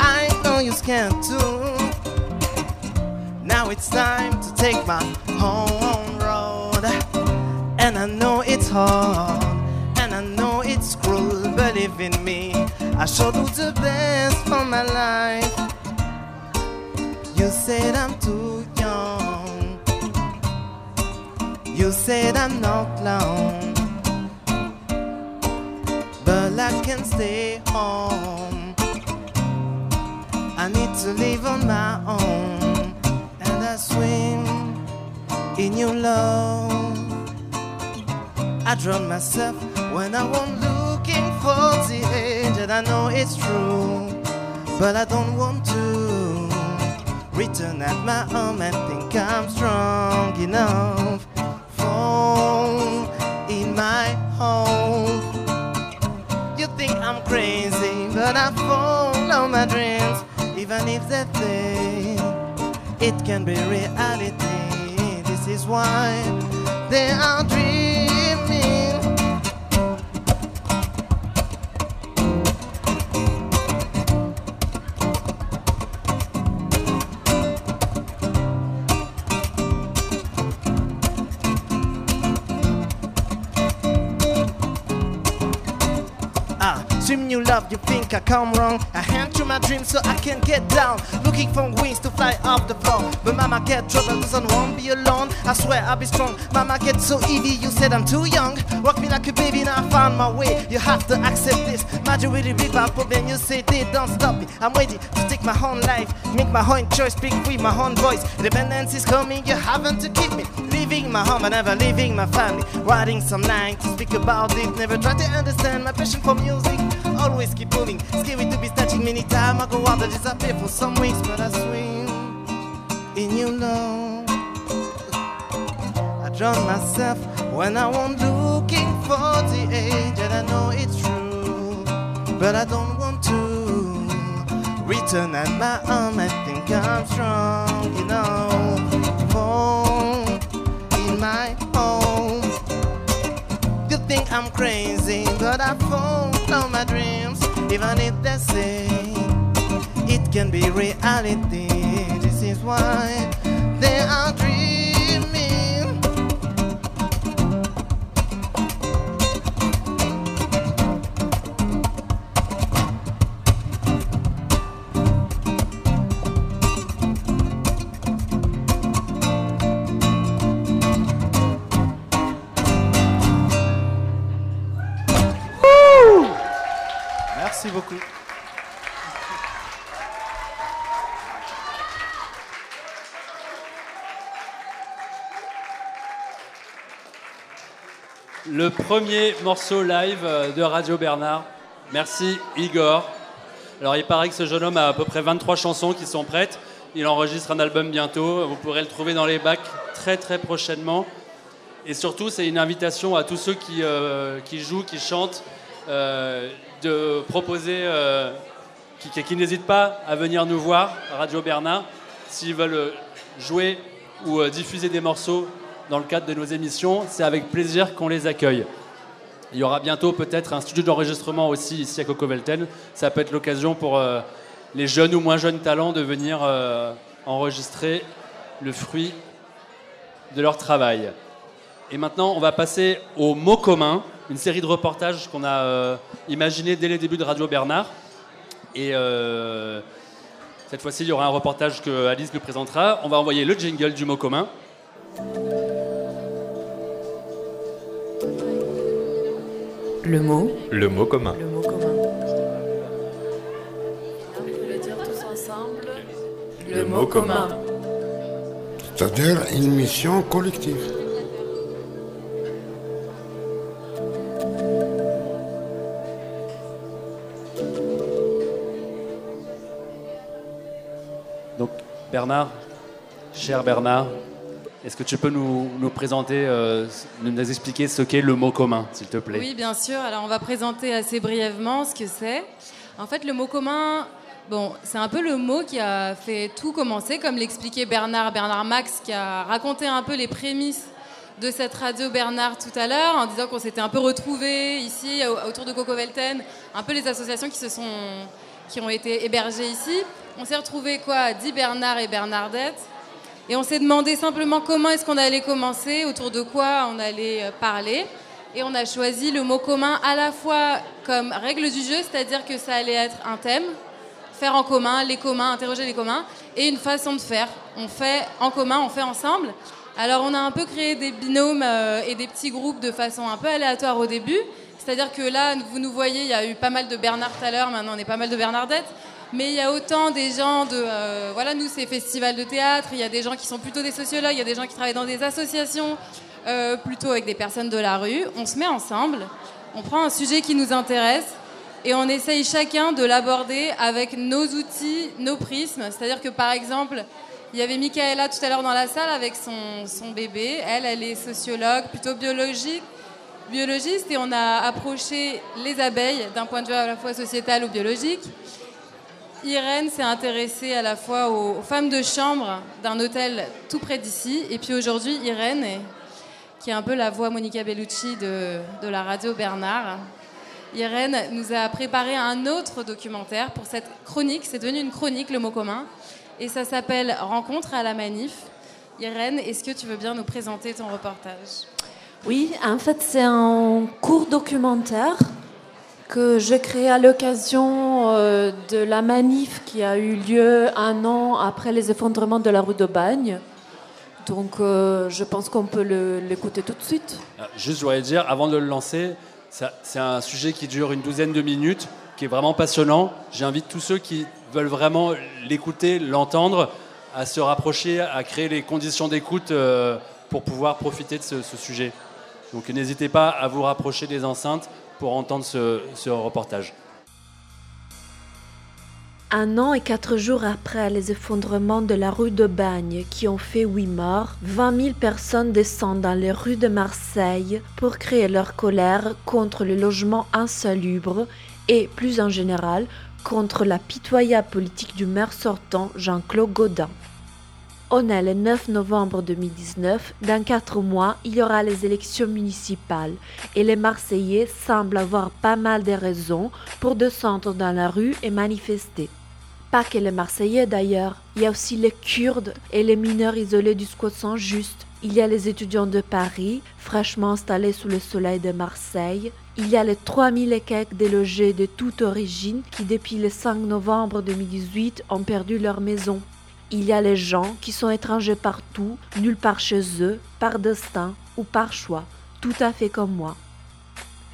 I know you're scared too. Now it's time to take my own road. And I know it's hard, and I know it's cruel. Believe in me, I shall do the best for my life. You said I'm too young. You said I'm not long. But I can stay home. I need to live on my own. And I swim in your love. I drown myself when I won't looking for the edge. And I know it's true. But I don't want to return at my home and think I'm strong enough. Fall in my home. You think I'm crazy, but I follow my dreams, even if they think it can be reality. This is why they are dreaming. You think I come wrong? I hand to my dreams so I can get down. Looking for wings to fly off the floor. But mama get trouble, doesn't want be alone. I swear I'll be strong. Mama get so easy, you said I'm too young. Rock me like a baby, now I found my way. You have to accept this. Major really big bad problem, you say they don't stop me. I'm ready to take my own life, make my own choice, speak with my own voice. Independence is coming, you haven't to keep me. Leaving my home, but never leaving my family. Writing some lines to speak about it. Never try to understand my passion for music. Always keep moving. Scary to be touching many times. I go out and disappear for some weeks, but I swim in your love. I drown myself when I won't looking for the age, and I know it's true, but I don't want to return at my arm. I think I'm strong, you know. Fall in my home. You think I'm crazy, but I follow my dreams, even if they say it can be reality. This is why they are Le premier morceau live euh, de Radio Bernard. Merci Igor. Alors il paraît que ce jeune homme a à peu près 23 chansons qui sont prêtes. Il enregistre un album bientôt. Vous pourrez le trouver dans les bacs très très prochainement. Et surtout, c'est une invitation à tous ceux qui, euh, qui jouent, qui chantent, euh, de proposer, qui, qui- qui n'hésitent pas à venir nous voir Radio Bernard, s'ils veulent jouer ou diffuser des morceaux dans le cadre de nos émissions. C'est avec plaisir qu'on les accueille. Il y aura bientôt peut-être un studio d'enregistrement aussi ici à Cocovelten. Ça peut être l'occasion pour euh, les jeunes ou moins jeunes talents de venir euh, enregistrer le fruit de leur travail. Et maintenant, on va passer au mot commun, une série de reportages qu'on a euh, imaginé dès les débuts de Radio Bernard. Et euh, cette fois-ci, il y aura un reportage que Alice nous présentera. On va envoyer le jingle du mot commun. Le mot. Le mot commun. Le mot commun. On peut le dire tous ensemble. Le mot commun. C'est-à-dire une mission collective. Donc Bernard, cher Bernard, est-ce que tu peux nous, nous présenter, euh, nous expliquer ce qu'est le mot commun, s'il te plaît? Oui, bien sûr. Alors, on va présenter assez brièvement ce que c'est. En fait, le mot commun, bon, c'est un peu le mot qui a fait tout commencer, comme l'expliquait Bernard, Bernard Max, qui a raconté un peu les prémices de cette radio Bernard tout à l'heure, en disant qu'on s'était un peu retrouvés ici, au- autour de Coco Velten, un peu les associations qui se sont, qui ont été hébergées ici. On s'est retrouvés quoi, dit Bernard et Bernardette. Et on s'est demandé simplement comment est-ce qu'on allait commencer, autour de quoi on allait euh, parler. Et on a choisi le mot commun à la fois comme règle du jeu, c'est-à-dire que ça allait être un thème, faire en commun, les communs, interroger les communs, et une façon de faire. On fait en commun, on fait ensemble. Alors on a un peu créé des binômes euh, et des petits groupes de façon un peu aléatoire au début. C'est-à-dire que là, vous nous voyez, il y a eu pas mal de Bernard tout à l'heure, maintenant on est pas mal de Bernardette. Mais il y a autant des gens de... euh, voilà, nous c'est festival de théâtre, il y a des gens qui sont plutôt des sociologues, il y a des gens qui travaillent dans des associations, euh, plutôt avec des personnes de la rue. On se met ensemble, on prend un sujet qui nous intéresse et on essaye chacun de l'aborder avec nos outils, nos prismes. C'est-à-dire que par exemple, il y avait Michaela tout à l'heure dans la salle avec son, son bébé. Elle, elle est sociologue, plutôt biologique, biologiste, et on a approché les abeilles d'un point de vue à la fois sociétal ou biologique. Irène s'est intéressée à la fois aux, femmes de chambre d'un hôtel tout près d'ici. Et puis aujourd'hui, Irène, qui est un peu la voix Monica Bellucci de, de la radio Bernard, Irène nous a préparé un autre documentaire pour cette chronique. C'est devenu une chronique, le mot commun. Et ça s'appelle Rencontre à la manif. Irène, est-ce que tu veux bien nous présenter ton reportage? Oui, en fait, c'est un court documentaire que j'ai créé à l'occasion euh, de la manif qui a eu lieu un an après les effondrements de la rue de Bagne. Donc, euh, je pense qu'on peut l'écouter tout de suite. Ah, Juste, je voudrais dire, avant de le lancer, c'est un sujet qui dure une douzaine de minutes, qui est vraiment passionnant. J'invite tous ceux qui veulent vraiment l'écouter, l'entendre, à se rapprocher, à créer les conditions d'écoute euh, pour pouvoir profiter de ce sujet. Donc n'hésitez pas à vous rapprocher des enceintes pour entendre ce, reportage. Un an et quatre jours après les effondrements de la rue de Bagne qui ont fait huit morts, 20 000 personnes descendent dans les rues de Marseille pour créer leur colère contre le logement insalubre et, plus en général, contre la pitoyable politique du maire sortant Jean-Claude Gaudin. On est le 9 novembre 2019. Dans quatre mois, il y aura les élections municipales et les Marseillais semblent avoir pas mal de raisons pour descendre dans la rue et manifester. Pas que les Marseillais d'ailleurs, il y a aussi les Kurdes et les mineurs isolés du squat sans juste. Il y a les étudiants de Paris, fraîchement installés sous le soleil de Marseille. Il y a les 3000 et quelques délogés de toute origine qui, depuis le 5 novembre 2018, ont perdu leur maison. Il y a les gens qui sont étrangers partout, nulle part chez eux, par destin ou par choix, tout à fait comme moi.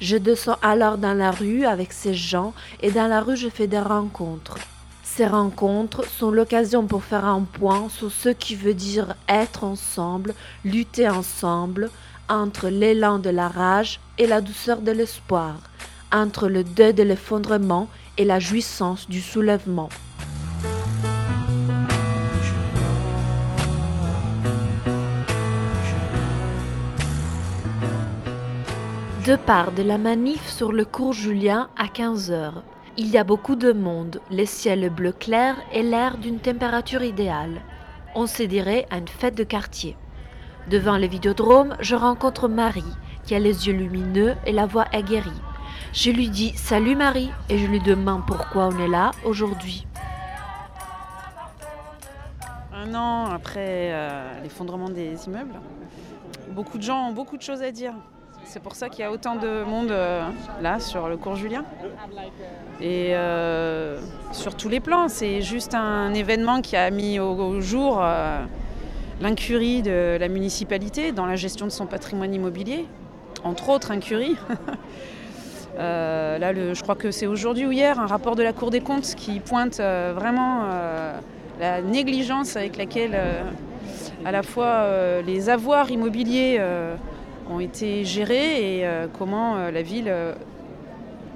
Je descends alors dans la rue avec ces gens et dans la rue je fais des rencontres. Ces rencontres sont l'occasion pour faire un point sur ce qui veut dire être ensemble, lutter ensemble, entre l'élan de la rage et la douceur de l'espoir, entre le deuil de l'effondrement et la jouissance du soulèvement. Départ de la manif sur le cours Julien à 15h. Il y a beaucoup de monde, le ciel bleu clair et l'air d'une température idéale. On se dirait à une fête de quartier. Devant le vidéodrome, je rencontre Marie, qui a les yeux lumineux et la voix aguerrie. Je lui dis Salut Marie et je lui demande pourquoi on est là aujourd'hui. Un an après euh, l'effondrement des immeubles, beaucoup de gens ont beaucoup de choses à dire. C'est pour ça qu'il y a autant de monde euh, là sur le cours Julien. Et euh, sur tous les plans, c'est juste un événement qui a mis au, jour euh, l'incurie de la municipalité dans la gestion de son patrimoine immobilier, entre autres incurie. Là, je crois que c'est aujourd'hui ou hier, un rapport de la Cour des comptes qui pointe vraiment la négligence avec laquelle à la fois les avoirs immobiliers ont été gérés et euh, comment euh, la ville, euh,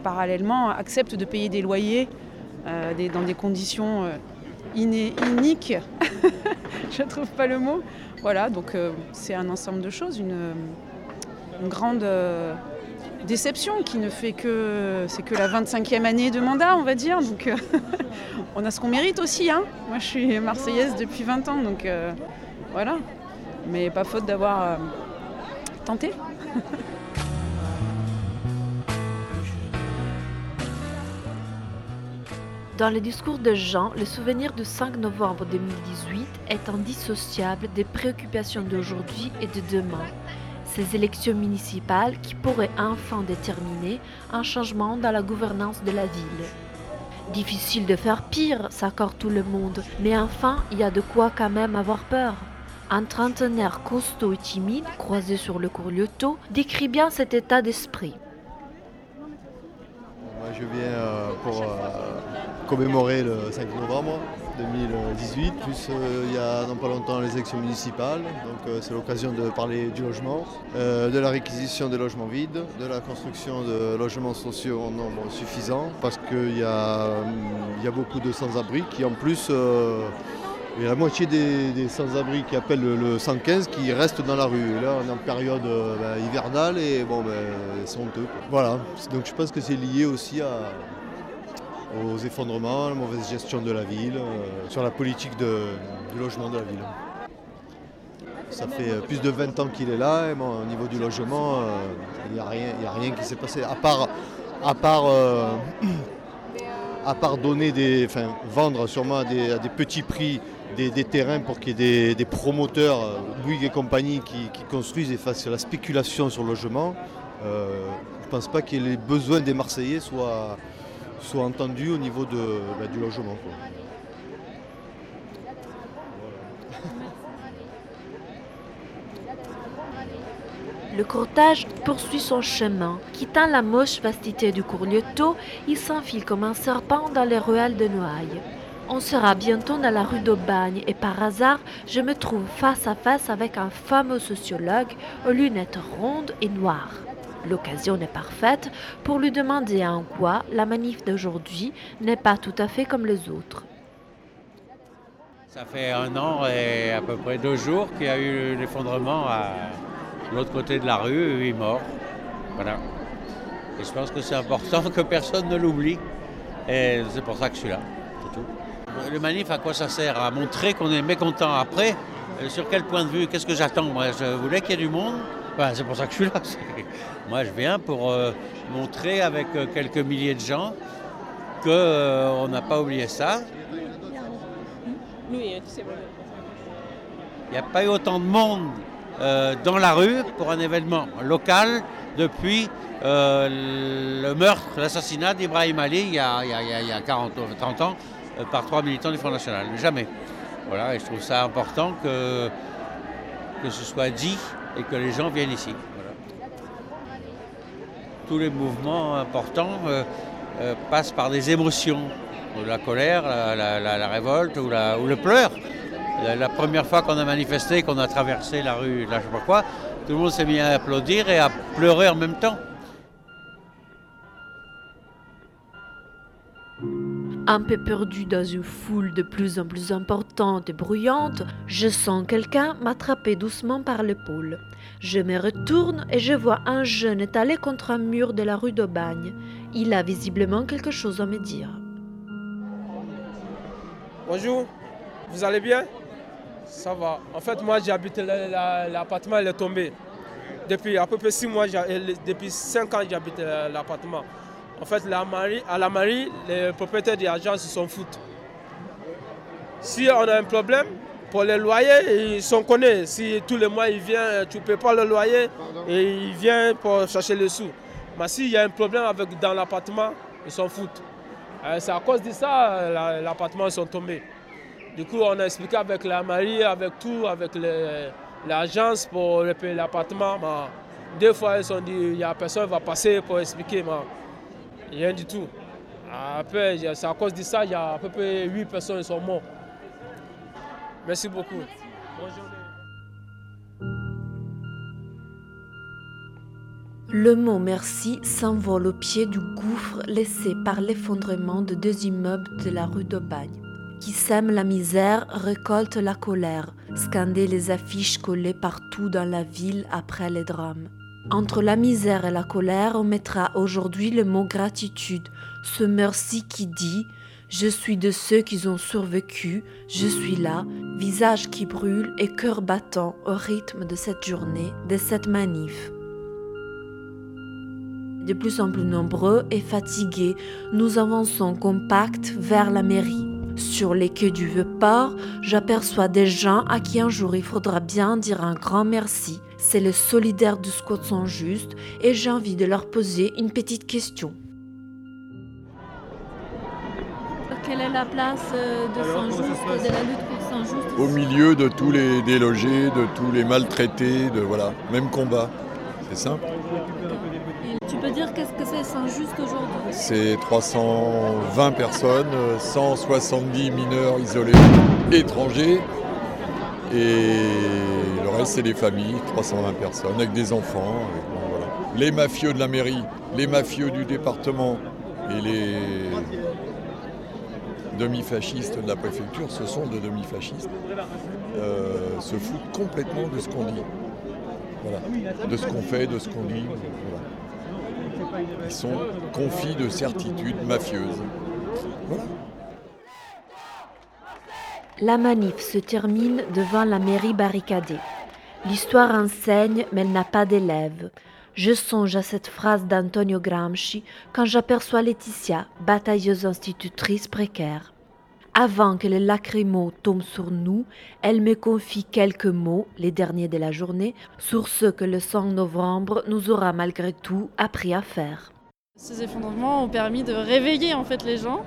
parallèlement, accepte de payer des loyers dans des conditions iné- iniques. je ne trouve pas le mot. Voilà, donc c'est un ensemble de choses, une, grande déception qui ne fait que c'est que la 25e année de mandat, on va dire. Donc on a ce qu'on mérite aussi. Hein. Moi, je suis marseillaise depuis 20 ans, donc voilà. Mais pas faute d'avoir Dans le discours de Jean, le souvenir du 5 novembre 2018 est indissociable des préoccupations d'aujourd'hui et de demain. Ces élections municipales qui pourraient enfin déterminer un changement dans la gouvernance de la ville. Difficile de faire pire, s'accorde tout le monde, mais enfin, il y a de quoi quand même avoir peur. Un trentenaire costaud et timide, croisé sur le cours Lyoto, décrit bien cet état d'esprit. Je viens euh, pour euh, commémorer le 5 novembre 2018, plus euh, il y a dans pas longtemps les élections municipales, donc c'est l'occasion de parler du logement, de la réquisition des logements vides, de la construction de logements sociaux en nombre suffisant, parce qu'il y, y a beaucoup de sans-abri qui en plus... a la moitié des, sans-abri qui appellent le, le 115 qui restent dans la rue. Et là, on est en période euh, ben, hivernale et bon, ben, c'est honteux. Voilà, donc je pense que c'est lié aussi aux effondrements, à la mauvaise gestion de la ville, euh, sur la politique du logement de la ville. Ça fait euh, plus de 20 ans qu'il est là et bon, au niveau du logement, il n'y a, rien- qui s'est passé. À part, donner des, enfin, vendre sûrement à des petits prix des, terrains pour qu'il y ait des, promoteurs, euh, Bouygues et compagnie, qui, construisent et fassent la spéculation sur le logement, euh, je ne pense pas que les besoins des Marseillais soient, entendus au niveau bah, du logement. Le cortège poursuit son chemin. Quittant la moche vastité du cours il s'enfile comme un serpent dans les ruelles de Noailles. On sera bientôt dans la rue d'Aubagne et par hasard, je me trouve face à face avec un fameux sociologue aux lunettes rondes et noires. L'occasion est parfaite pour lui demander en quoi la manif d'aujourd'hui n'est pas tout à fait comme les autres. Ça fait un an et à peu près deux jours qu'il y a eu l'effondrement à l'autre côté de la rue, huit morts. Voilà. Et je pense que c'est important que personne ne l'oublie. Et c'est pour ça que je suis là. Le manif, à quoi ça sert? À montrer qu'on est mécontent après? Euh, Sur quel point de vue? Qu'est-ce que j'attends? Moi, je voulais qu'il y ait du monde. Enfin, c'est pour ça que je suis là. Moi, je viens pour euh, montrer avec euh, quelques milliers de gens qu'on n'a pas oublié ça. Il n'y a pas eu autant de monde euh, dans la rue pour un événement local depuis euh, le meurtre, l'assassinat d'Ibrahim Ali il y a, il y a- il y a- il y a 40 ou 30 ans par trois militants du Front National. Jamais. Voilà, et je trouve ça important que, ce soit dit et que les gens viennent ici. Tous les mouvements importants euh, euh, passent par des émotions, la colère, la, révolte ou, le pleur. La, la première fois qu'on a manifesté, qu'on a traversé la rue, là, je sais pas quoi, tout le monde s'est mis à applaudir et à pleurer en même temps. Un peu perdu dans une foule de plus en plus importante et bruyante, je sens quelqu'un m'attraper doucement par l'épaule. Je me retourne et je vois un jeune étalé contre un mur de la rue d'Aubagne. Il a visiblement quelque chose à me dire. Bonjour, vous allez bien? Ça va. En fait, moi, j'habite la- la- l'appartement, il est tombé. Depuis à peu près six mois, j'ai- euh, depuis cinq ans, j'habite la- l'appartement. En fait, la à la mairie, les propriétaires des agences s'en foutent. Si on a un problème, pour les loyers, ils sont connus. Si tous les mois, il vient, tu ne payes pas le loyer et il vient pour chercher les sous. Mais s'il y a un problème avec, dans l'appartement, ils s'en foutent. Euh, C'est à cause de ça euh, la- l'appartement sont tombés. Du coup, on a expliqué avec la mairie, avec tout, avec l'agence pour payer l'appartement. Deux fois, ils ont dit il n'y a personne qui va passer pour expliquer. mais Rien du tout. C'est à cause de ça, il y a à peu près 8 personnes qui sont mortes. Merci beaucoup. Le mot merci s'envole au pied du gouffre laissé par l'effondrement de deux immeubles de la rue d'Aubagne. Qui sème la misère récolte la colère, scander les affiches collées partout dans la ville après les drames. Entre la misère et la colère, on mettra aujourd'hui le mot gratitude, ce merci qui dit Je suis de ceux qui ont survécu, je suis là, visage qui brûle et cœur battant au rythme de cette journée, de cette manif. De plus en plus nombreux et fatigués, nous avançons compact vers la mairie. Sur les quais du Vieux-Port, j'aperçois des gens à qui un jour il faudra bien dire un grand merci. C'est les solidaires du squat sont justes et j'ai envie de leur poser une petite question. Quelle est la place euh, de Saint-Just, de la lutte pour Saint-Just au milieu de tous les délogés, de tous les maltraités, de voilà, même combat. C'est simple. Et Tu peux dire qu'est-ce que c'est Saint-Just aujourd'hui? C'est 320 personnes, euh, 170 mineurs isolés étrangers et le reste c'est des familles, 320 personnes avec des enfants. Les mafieux de la mairie, les mafieux du département et les demi-fascistes de la préfecture, ce sont de demi-fascistes, euh, se foutent complètement de ce qu'on dit. De ce qu'on fait, de ce qu'on dit. Ils sont confis de certitudes mafieuses. Voilà. La manif se termine devant la mairie barricadée. L'histoire enseigne, mais elle n'a pas d'élèves. Je songe à cette phrase d'Antonio Gramsci quand j'aperçois Laetitia, batailleuse institutrice précaire. Avant que les lacrymos tombent sur nous, elle me confie quelques mots, les derniers de la journée, sur ce que le 5 novembre nous aura malgré tout appris à faire. Ces effondrements ont permis de réveiller en fait les gens,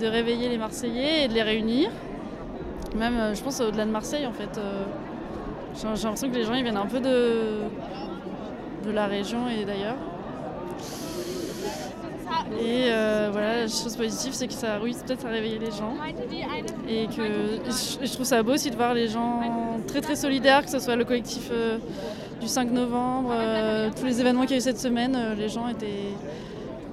de réveiller les Marseillais et de les réunir. Même, euh, je pense, au-delà de Marseille, en fait. euh, J'ai l'impression que les gens ils viennent un peu de, la région et d'ailleurs. Et euh, voilà, la chose positive, c'est que ça, oui, peut-être à réveiller les gens. Et que je, trouve ça beau aussi de voir les gens très très solidaires, que ce soit le collectif euh, du 5 novembre, euh, tous les événements qu'il y a eu cette semaine, euh, les gens étaient,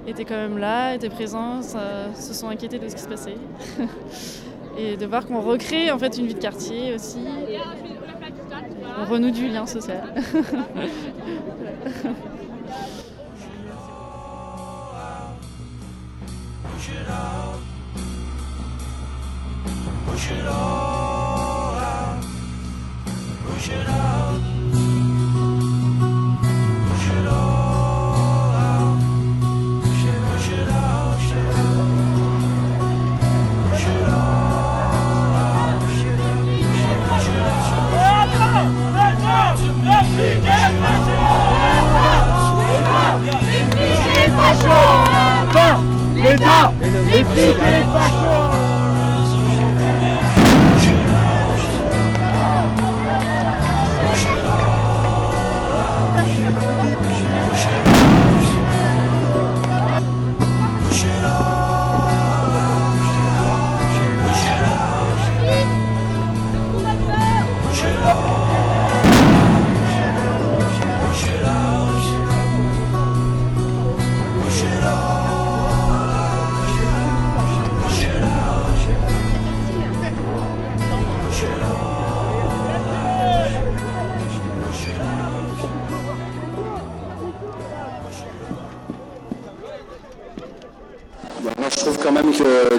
étaient quand même là, étaient présents, se sont inquiétés de ce qui se passait. et de voir qu'on recrée en fait une vie de quartier aussi. On renoue du lien social. L'État Les flics et les fachos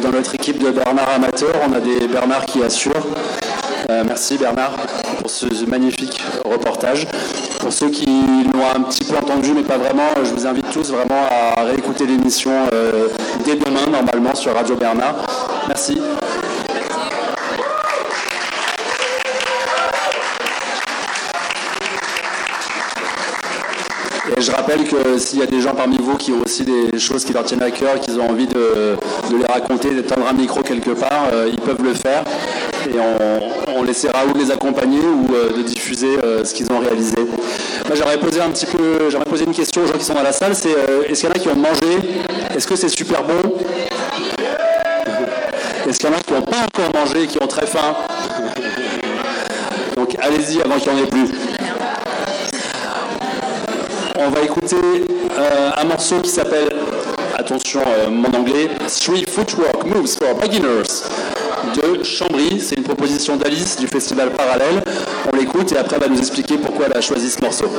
dans notre équipe de Bernard Amateur, on a des Bernard qui assurent. Euh, merci Bernard pour ce magnifique reportage. Pour ceux qui l'ont un petit peu entendu, mais pas vraiment, je vous invite tous vraiment à réécouter l'émission euh, dès demain, normalement, sur Radio Bernard. Merci. Et je rappelle que s'il y a des gens parmi vous qui ont aussi des choses qui leur tiennent à cœur, qu'ils ont envie de, les raconter, d'étendre un micro quelque part, euh, ils peuvent le faire. et on, on laissera ou de les accompagner ou euh, de diffuser euh, ce qu'ils ont réalisé. Moi, j'aurais posé un petit peu, j'aurais posé une question aux gens qui sont dans la salle, c'est est-ce qu'il y en a qui ont mangé? Est-ce que c'est super bon? Est-ce qu'il y en a qui n'ont pas encore mangé qui ont très faim? Donc allez-y avant qu'il n'y en ait plus. On va écouter euh, un morceau qui s'appelle, attention euh, mon anglais, Three Footwork Moves for Beginners de Chambry. C'est une proposition d'Alice du festival Parallèle. On l'écoute et après elle va nous expliquer pourquoi elle a choisi ce morceau.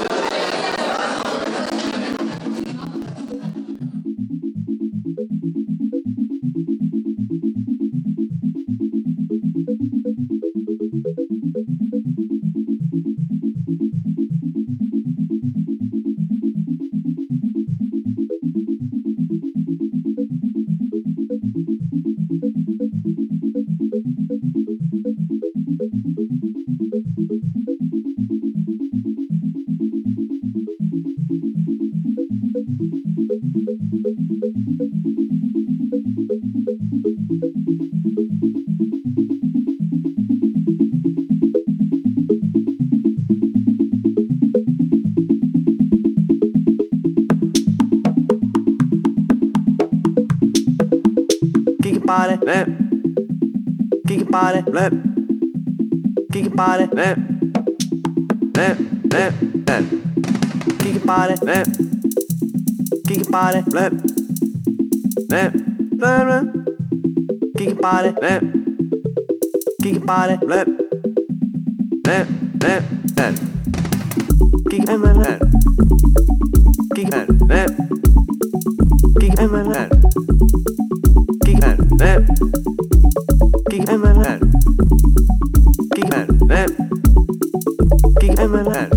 left. Kick your body left. Kick your body left. Left, left, left. Kick your body left. Kick your body left. Left, left, left. Kick your body left. Kick your body left. Left, left, left. Kick and left. Kick and left. Kick and left that. Kick and that. Kick and that. Kick and.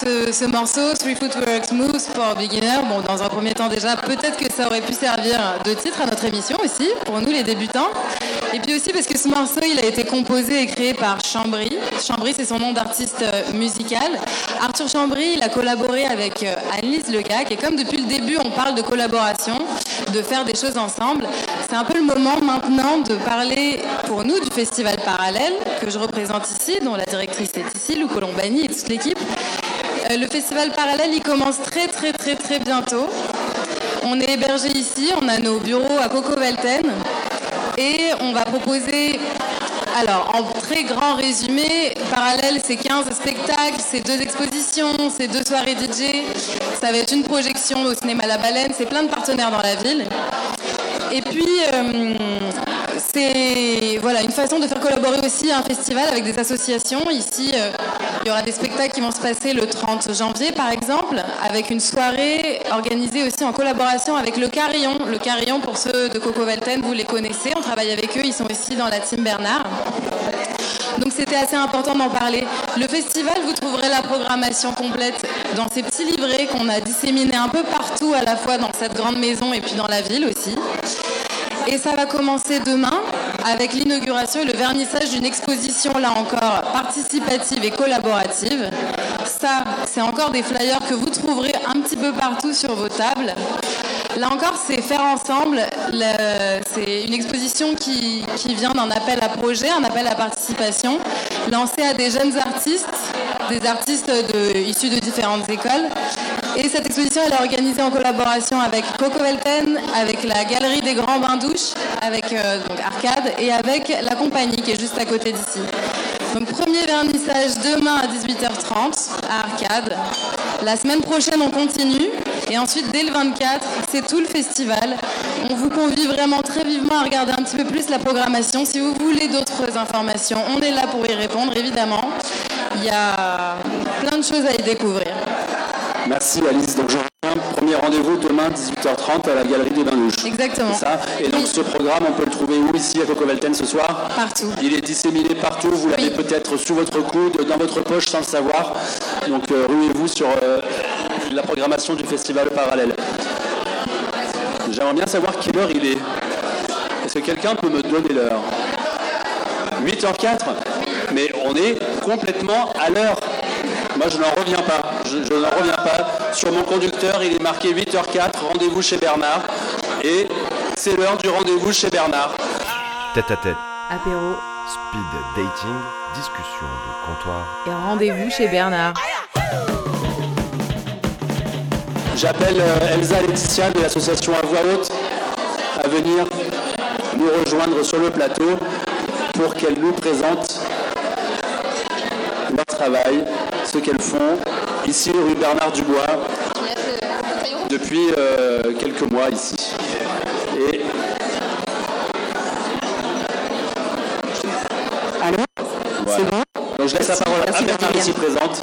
Ce, ce morceau, Three Footwork Moves for Beginner, bon, dans un premier temps déjà, peut-être que ça aurait pu servir de titre à notre émission aussi, pour nous les débutants. Et puis aussi parce que ce morceau, il a été composé et créé par Chambry. Chambry, c'est son nom d'artiste euh, musical. Arthur Chambry, il a collaboré avec euh, Alice Legac. Et comme depuis le début, on parle de collaboration, de faire des choses ensemble, c'est un peu le moment maintenant de parler pour nous du Festival Parallèle, que je représente ici, dont la directrice est ici, Lou Colombani et toute l'équipe. Euh, Le Festival Parallèle, il commence très très très très bientôt. On est hébergé ici, on a nos bureaux à Coco Velten et on va proposer, alors en très grand résumé, parallèle c'est 15 spectacles, c'est deux expositions, c'est deux soirées DJ, ça va être une projection au cinéma La Baleine, c'est plein de partenaires dans la ville. Et puis, euh, c'est voilà, une façon de faire collaborer aussi un festival avec des associations. Ici, euh, il y aura des spectacles qui vont se passer le 30 janvier, par exemple, avec une soirée organisée aussi en collaboration avec le Carillon. Le Carillon, pour ceux de Coco Velten, vous les connaissez, on travaille avec eux, ils sont ici dans la team Bernard. Donc c'était assez important d'en parler. Le festival, vous trouverez la programmation complète dans ces petits livrets qu'on a disséminés un peu partout, à la fois dans cette grande maison et puis dans la ville aussi. Et ça va commencer demain avec l'inauguration et le vernissage d'une exposition, là encore, participative et collaborative. Ça, c'est encore des flyers que vous trouverez un petit peu partout sur vos tables. Là encore, c'est faire ensemble. Le- C'est une exposition qui, vient d'un appel à projet, un appel à participation, lancé à des jeunes artistes, des artistes issus de différentes écoles. Et cette exposition, elle est organisée en collaboration avec Coco Velten, avec la Galerie des Grands Bains Douches, avec euh, Arcade, et avec la compagnie qui est juste à côté d'ici. Donc premier vernissage demain à 18h30 à Arcade. La semaine prochaine, on continue. Et ensuite, dès le 24, c'est tout le festival. On vous convie vraiment très vivement à regarder un petit peu plus la programmation. Si vous voulez d'autres informations, on est là pour y répondre, évidemment. Il y a plein de choses à y découvrir. Merci Alice. Donc je reviens, premier rendez-vous demain 18h30 à la Galerie des Bains-Douches. Exactement. C'est ça Et donc ce programme, on peut le trouver où ici à Cocovelten ce soir? Partout. Il est disséminé partout, vous l'avez peut-être sous votre coude, dans votre poche sans le savoir. Donc euh, ruez-vous sur euh, la programmation du festival parallèle. J'aimerais bien savoir quelle heure il est. Est-ce que quelqu'un peut me donner l'heure? 8h04 Mais on est complètement à l'heure. Moi, je n'en reviens pas. Je, je n'en reviens pas. Sur mon conducteur, il est marqué 8h04, rendez-vous chez Bernard. Et c'est l'heure du rendez-vous chez Bernard. Tête à tête, Apéro speed dating, discussion de comptoir. et rendez-vous chez Bernard. J'appelle euh, Elsa Laetitia de l'association à voix haute à venir nous rejoindre sur le plateau pour qu'elle nous présente leur travail, ce qu'elles font ici rue Bernard Dubois depuis euh, quelques mois ici. Et Allô? Voilà. Donc je laisse la parole à Bernard qui s'y présente.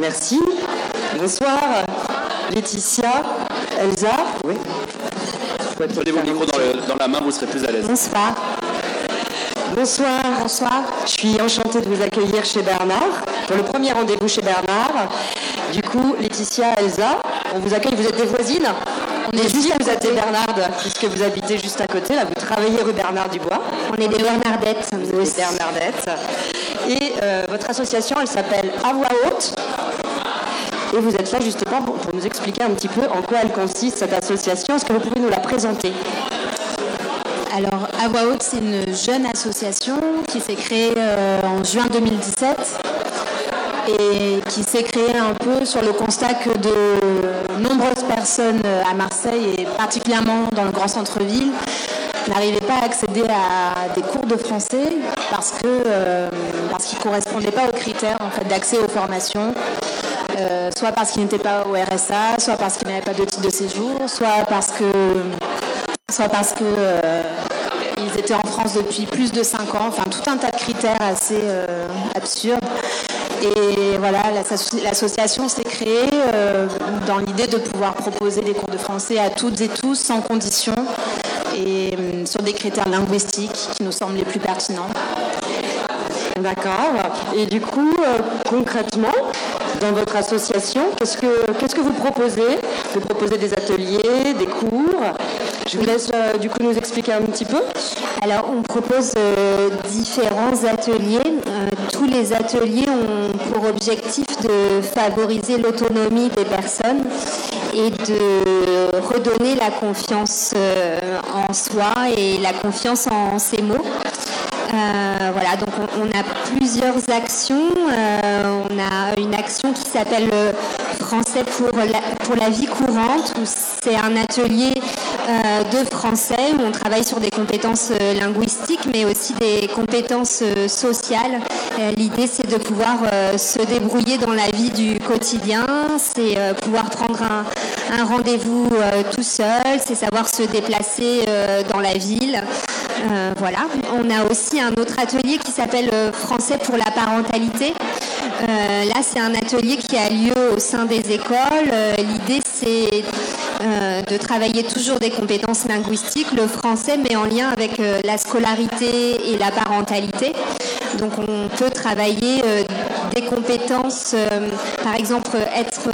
Merci. Bonsoir, Laetitia, Elsa. Oui. Prenez vos micros dans, le- dans la main, vous serez plus à l'aise. Bonsoir. Bonsoir. Bonsoir. Je suis enchantée de vous accueillir chez Bernard, pour le premier rendez-vous chez Bernard. Du coup, Laetitia, Elsa, on vous accueille, vous êtes des voisines on est juste vous êtes des Bernardes, puisque vous habitez juste à côté, là, vous travaillez rue Bernard Dubois. On est des Bernardettes, vous êtes des Bernardettes. Et euh, votre association, elle s'appelle À Voix Haute. Et vous êtes là justement pour, nous expliquer un petit peu en quoi elle consiste, cette association. Est-ce que vous pouvez nous la présenter? Alors, voix haute, c'est une jeune association qui s'est créée euh, en juin 2017 et qui s'est créée un peu sur le constat que de nombreuses personnes euh, à Marseille et particulièrement dans le grand centre-ville n'arrivaient pas à accéder à des cours de français parce que euh, parce correspondaient pas aux critères en fait, d'accès aux formations. Euh, soit parce qu'ils n'étaient pas au RSA, soit parce qu'ils n'avaient pas de titre de séjour, soit parce que soit parce que euh, ils étaient en France depuis plus de 5 ans, enfin tout un tas de critères assez euh, absurdes. Et voilà, l'asso- l'association s'est créée dans l'idée de pouvoir proposer des cours de français à toutes et tous sans condition et sur des critères linguistiques qui nous semblent les plus pertinents. D'accord. Et du coup, concrètement, dans votre association, qu'est-ce que, vous proposez? Vous proposez des ateliers, des cours? Je vous laisse euh, du coup nous expliquer un petit peu. Alors, on propose euh, différents ateliers. Euh, tous les ateliers ont pour objectif de favoriser l'autonomie des personnes et de redonner la confiance en soi et la confiance en ses mots. Voilà, donc on, a plusieurs actions. On a une action qui s'appelle Français pour la, pour la vie courante, où c'est un atelier de français où on travaille sur des compétences euh, linguistiques, mais aussi des compétences euh, sociales. Euh, L'idée, c'est de pouvoir euh, se débrouiller dans la vie du quotidien, c'est euh, pouvoir prendre un, rendez-vous euh, tout seul, c'est savoir se déplacer euh, dans la ville. Euh, voilà. On a aussi un autre atelier qui s'appelle euh, Français pour la parentalité. Euh, là, c'est un atelier qui a lieu au sein des écoles. Euh, L'idée, c'est euh, de travailler toujours des compétences linguistiques, le français, mais en lien avec euh, la scolarité et la parentalité. Donc on peut travailler euh, des compétences, euh, par exemple être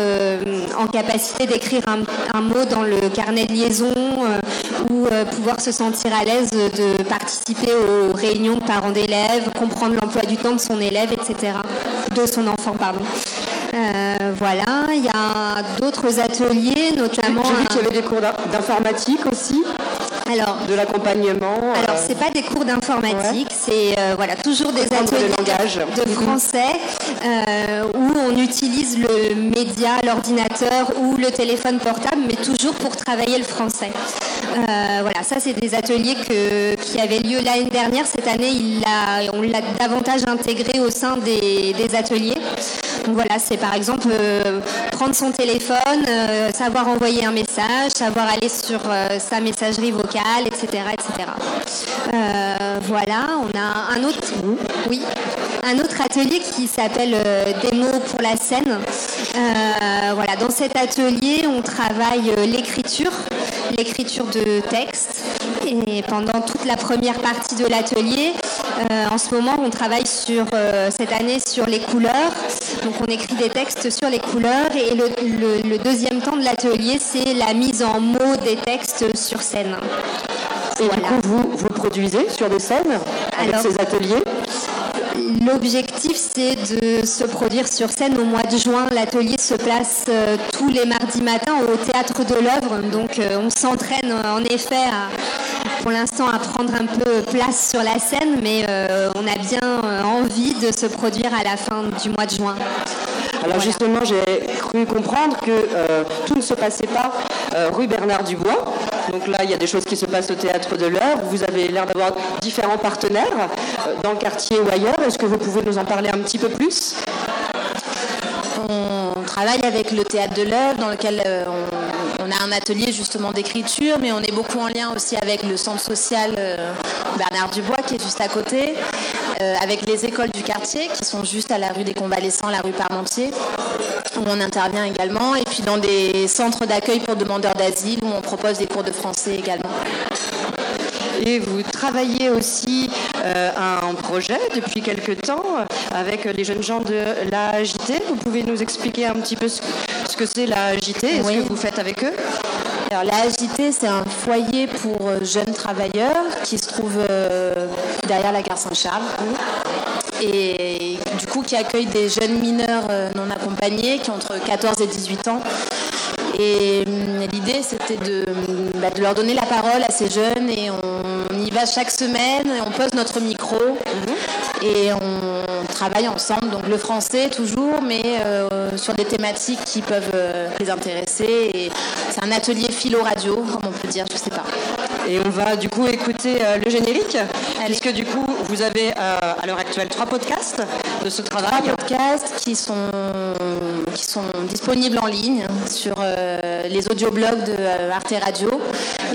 en capacité d'écrire un, un mot dans le carnet de liaison ou pouvoir se sentir à l'aise de participer aux réunions de parents d'élèves, comprendre l'emploi du temps de son élève, etc. De son enfant, pardon. Euh, voilà, il y a d'autres ateliers, notamment. J'ai vu qu'il y avait des cours d'in- d'informatique aussi. Alors, de l'accompagnement. Alors, euh, c'est pas des cours d'informatique, c'est euh, voilà, toujours des ateliers langage. de français euh, où on utilise le média, l'ordinateur ou le téléphone portable, mais toujours pour travailler le français. Euh, voilà, ça, c'est des ateliers que- qui avaient lieu l'année dernière. Cette année, il on l'a davantage intégré au sein des, des ateliers. Donc voilà, c'est par exemple euh, prendre son téléphone, euh, savoir envoyer un message, savoir aller sur euh, sa messagerie vocale, etc. etc. Voilà, on a un autre, oui, un autre atelier qui s'appelle Des mots pour la scène. Voilà, dans cet atelier, on travaille l'écriture, l'écriture de textes. Et pendant toute la première partie de l'atelier, en ce moment, on travaille sur cette année sur les couleurs. Donc, on écrit des textes sur les couleurs. Et le, le- le deuxième temps de l'atelier, c'est la mise en mots des textes sur scène. Et du coup, vous, vous produisez sur des scènes avec Alors, ces ateliers L'objectif, c'est de se produire sur scène au mois de juin. L'atelier se place euh, tous les mardis matins au théâtre de l'œuvre. Donc, euh, on s'entraîne euh, en effet, à- pour l'instant, à prendre un peu place sur la scène, mais euh, on a bien envie de se produire à la fin du mois de juin. Alors justement, j'ai cru comprendre que euh, tout ne se passait pas euh, rue Bernard Dubois. Donc là, il y a des choses qui se passent au théâtre de l'heure. Vous avez l'air d'avoir différents partenaires euh, dans le quartier ou ailleurs. Est-ce que vous pouvez nous en parler un petit peu plus? On travaille avec le théâtre de l'œuvre dans lequel on, on a un atelier justement d'écriture, mais on est beaucoup en lien aussi avec le centre social euh, Bernard Dubois qui est juste à côté, euh, avec les écoles du quartier qui sont juste à la rue des Convalescents, la rue Parmentier, où on intervient également, et puis dans des centres d'accueil pour demandeurs d'asile où on propose des cours de français également. Et vous travaillez aussi euh, un projet depuis quelque temps avec les jeunes gens de l'AJT. Vous pouvez nous expliquer un petit peu ce, ce que c'est l'AJT et ce que vous faites avec eux? Alors la AJT, c'est un foyer pour euh, jeunes travailleurs qui se trouve euh, derrière la gare Saint-Charles et du coup qui accueille des jeunes mineurs euh, non accompagnés qui ont entre 14 et 18 ans. Et hum, l'idée, c'était de, bah, de leur donner la parole à ces jeunes et on y va chaque semaine, et on pose notre micro et on travaille ensemble. Donc le français toujours, mais euh, sur des thématiques qui peuvent euh, les intéresser. Et c'est un atelier philo-radio, comme on peut dire, je sais pas. Et on va du coup écouter euh, le générique, puisque du coup vous avez à l'heure actuelle trois podcasts de ce travail. Trois podcasts qui sont, qui sont disponibles en ligne sur les audioblogs de euh, Arte Radio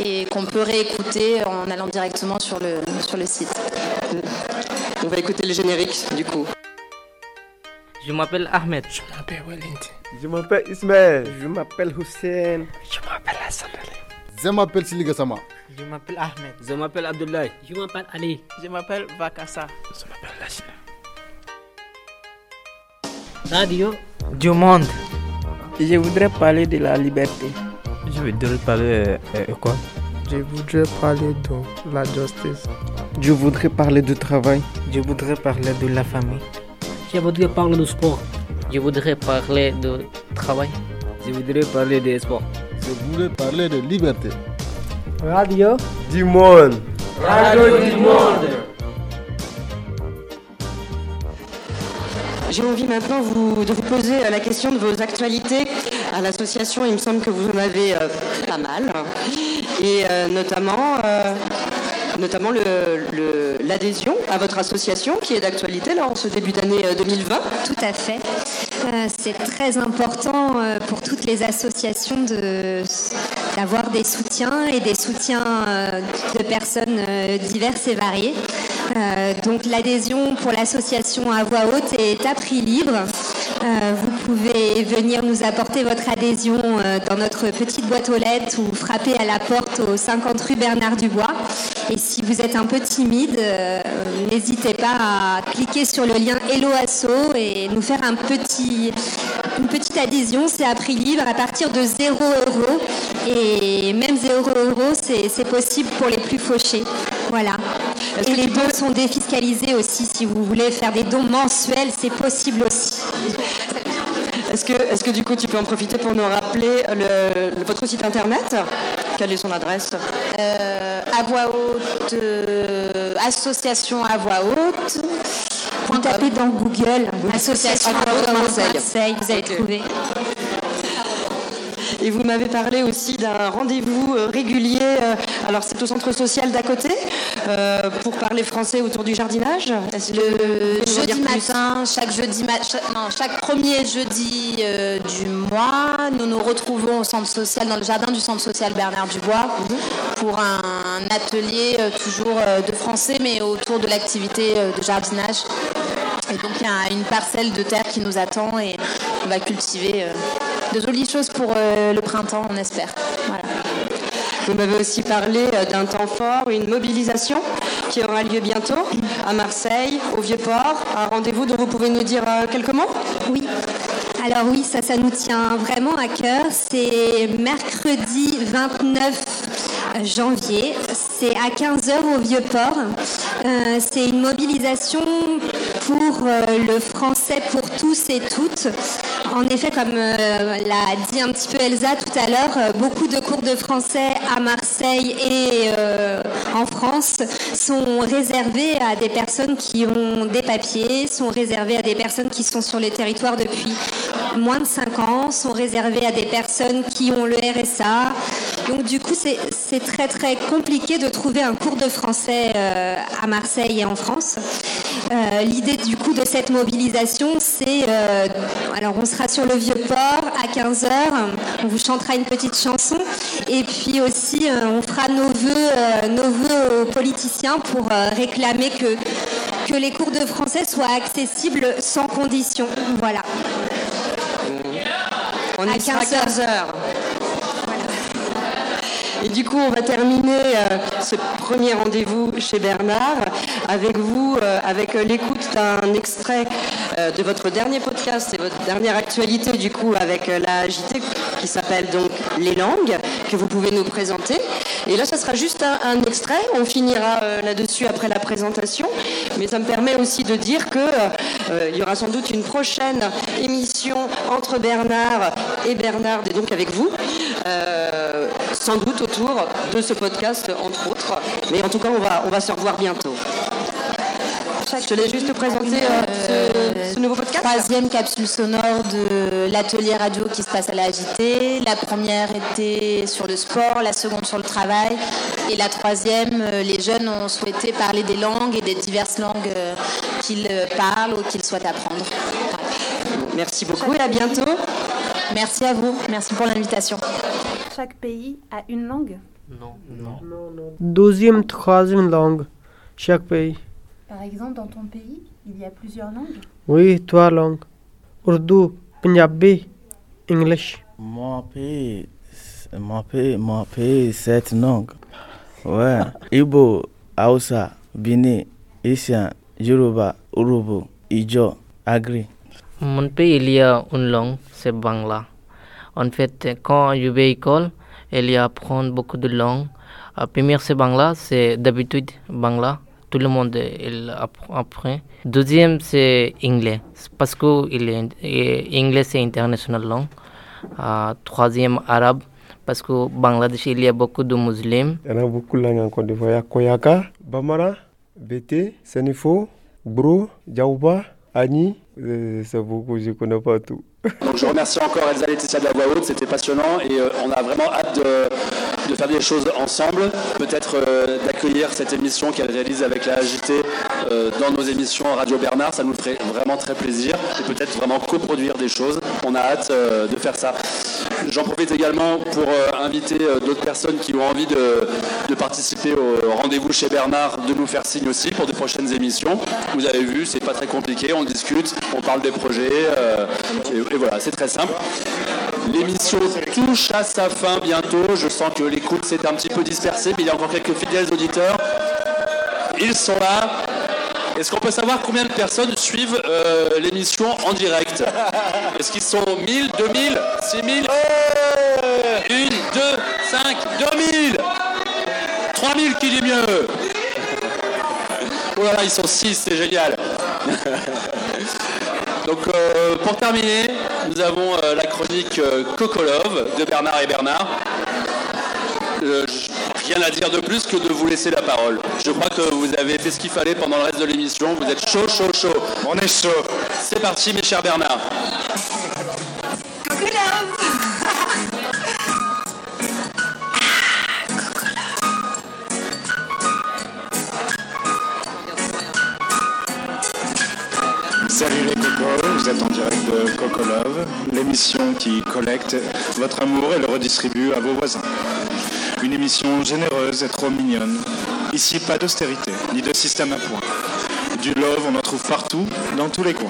et qu'on peut réécouter en allant directement sur le, sur le site. On va écouter le générique du coup. Je m'appelle Ahmed. Je m'appelle Wellington. Je m'appelle Ismaël. Je m'appelle Hussein. Je m'appelle Hassan Ali. Je m'appelle Siliga Sama. Je m'appelle Ahmed. Je m'appelle Abdoulaye. Je m'appelle Ali. Je m'appelle Vakassa. Je m'appelle Lachina. Radio du monde. Je voudrais parler de la liberté. Je voudrais parler euh, quoi? Je voudrais parler de la justice. Je voudrais parler du travail. Je voudrais parler de la famille. Je voudrais parler du sport. Je voudrais parler de travail. Je voudrais parler des sports. Je voudrais parler de liberté. Radio du monde. Radio du monde. J'ai envie maintenant de vous poser la question de vos actualités à l'association. Il me semble que vous en avez euh, pas mal. Et euh, notamment, euh, notamment l'adhésion à votre association qui est d'actualité là, en ce début d'année euh, 2020. Tout à fait. C'est très important pour toutes les associations d'avoir des soutiens et des soutiens de personnes diverses et variées. Euh, donc l'adhésion pour l'association à voix haute est à prix libre. Euh, vous pouvez venir nous apporter votre adhésion euh, dans notre petite boîte aux lettres ou frapper à la porte au 50 rue Bernard Dubois. Et si vous êtes un peu timide, n'hésitez pas à cliquer sur le lien Hello Asso et nous faire une petite adhésion. C'est à prix libre à partir de 0 euros. Et même 0 euros, c'est possible pour les plus fauchés. Voilà. Et les dons sont défiscalisés aussi. Si vous voulez faire des dons mensuels, c'est possible aussi. Est-ce que, est que du coup tu peux en profiter pour nous rappeler le- le- votre site internet? Quelle est son adresse? Euh, à voix haute, euh, association à voix haute. Vous tapez dans Google, association à voix haute Marseille. Vous allez trouver. Et vous m'avez parlé aussi d'un rendez-vous euh, régulier, euh, alors c'est au centre social d'à côté, euh, pour parler français autour du jardinage en Jeudi matin, chaque jeudi ma- cha- non, chaque premier jeudi du mois, nous nous retrouvons au centre social, dans le jardin du centre social Bernard Dubois, pour un atelier toujours de français, mais autour de l'activité de jardinage. Et donc il y a une parcelle de terre qui nous attend et on va cultiver de jolies choses pour euh, le printemps, on espère. Vous m'avez aussi parlé euh, d'un temps fort, une mobilisation qui aura lieu bientôt à Marseille, au Vieux-Port, un rendez-vous dont vous pouvez nous dire euh, quelques mots? Oui. Alors oui, ça, ça nous tient vraiment à cœur. C'est mercredi 29 janvier. C'est à 15h au Vieux-Port. Euh, c'est une mobilisation pour euh, le français pour tous et toutes. En effet, comme euh, l'a dit un petit peu Elsa tout à l'heure, beaucoup de cours de français à Marseille et en France sont réservés à des personnes qui ont des papiers, sont réservés à des personnes qui sont sur les territoires depuis moins de 5 ans, sont réservés à des personnes qui ont le RSA. Donc du coup, c'est très très compliqué de trouver un cours de français euh, à Marseille et en France. Euh, L'idée du coup de cette mobilisation, c'est, euh, alors on sera sur le vieux port à 15h, on vous chantera une petite chanson et puis aussi on fera nos euh, nos aux politiciens pour réclamer que, que les cours de français soient accessibles sans condition. Voilà. On À sera 15 heures. 15 heures. Et du coup, on va terminer euh, ce premier rendez-vous chez Bernard avec vous, euh, avec euh, l'écoute d'un extrait euh, de votre dernier podcast et votre dernière actualité, du coup, avec la JT qui s'appelle donc Les langues, que vous pouvez nous présenter. Et là, ça sera juste un, extrait. On finira euh, là-dessus après la présentation. Mais ça me permet aussi de dire que euh, il y aura sans doute une prochaine émission entre Bernard et Bernard, et donc avec vous, euh, sans doute autour de ce podcast, entre autres. Mais en tout cas, on va, on va se revoir bientôt. Je te juste te présenter ce, ce nouveau. Troisième capsule sonore de l'atelier radio qui se passe à la. La première était sur le sport, la seconde sur le travail. Et la troisième, euh, les jeunes ont souhaité parler des langues et des diverses langues euh, qu'ils euh, parlent ou qu'ils souhaitent apprendre. Merci beaucoup et à bientôt. Merci à vous. Merci pour l'invitation. Chaque pays a une langue Non. Non. Deuxième, troisième langue, chaque pays. Par exemple, dans ton pays, il y a plusieurs langues Oui, trois langues. Urdu, Punjabi, English. Mon pays, c'est- mon pays, mon pays, sept langues. Ouais. Igbo, Hausa, Bini, Isian, Yoruba, Urubu, Ijo, Agri. Mon pays, il y a une langue, c'est Bangla. En fait, quand je vais à l'école, il y a apprendre beaucoup de langues. La première, c'est Bangla, c'est d'habitude Bangla. Tout le monde il appr- apprend. Deuxième, c'est anglais, parce que il est, et anglais, c'est international langue. Ah, troisième, arabe, parce que Bangladesh, il y a beaucoup de musulmans. Il y a beaucoup de langues en Côte d'Ivoire. Koyaka, Bamara, Bété, Senifo, Bro, Djaouba, Ani. Euh, C'est beaucoup, je connais pas tout. Donc je remercie encore Elsa Laetitia de la voix haute, c'était passionnant et euh, on a vraiment hâte de, faire des choses ensemble, peut-être euh, d'accueillir cette émission qu'elle réalise avec la AJT dans nos émissions Radio Bernard, ça nous ferait vraiment très plaisir et peut-être vraiment coproduire des choses. On a hâte de faire ça. J'en profite également pour inviter d'autres personnes qui ont envie de, participer au rendez-vous chez Bernard de nous faire signe aussi pour de prochaines émissions. Vous avez vu, c'est pas très compliqué, on discute, on parle des projets, euh, et, et voilà, c'est très simple. L'émission touche à sa fin bientôt. Je sens que l'écoute s'est un petit peu dispersée, mais il y a encore quelques fidèles auditeurs. Ils sont là. Est-ce qu'on peut savoir combien de personnes suivent euh, l'émission en direct? Est-ce qu'ils sont 1000, 2000, 6000 1, 2, 5, 2000 3000 qui dit mieux Oh là là, ils sont 6, c'est génial Donc euh, pour terminer, nous avons euh, la chronique euh, Coco Love de Bernard et Bernard. Euh, rien à dire de plus que de vous laisser la parole. Je crois que vous avez fait ce qu'il fallait pendant le reste de l'émission. Vous êtes chaud, chaud, chaud. On est chaud. C'est parti, mes chers Bernard. Vous êtes en direct de Coco Love, l'émission qui collecte votre amour et le redistribue à vos voisins. Une émission généreuse et trop mignonne. Ici, pas d'austérité, ni de système à points. Du love, on en trouve partout, dans tous les coins.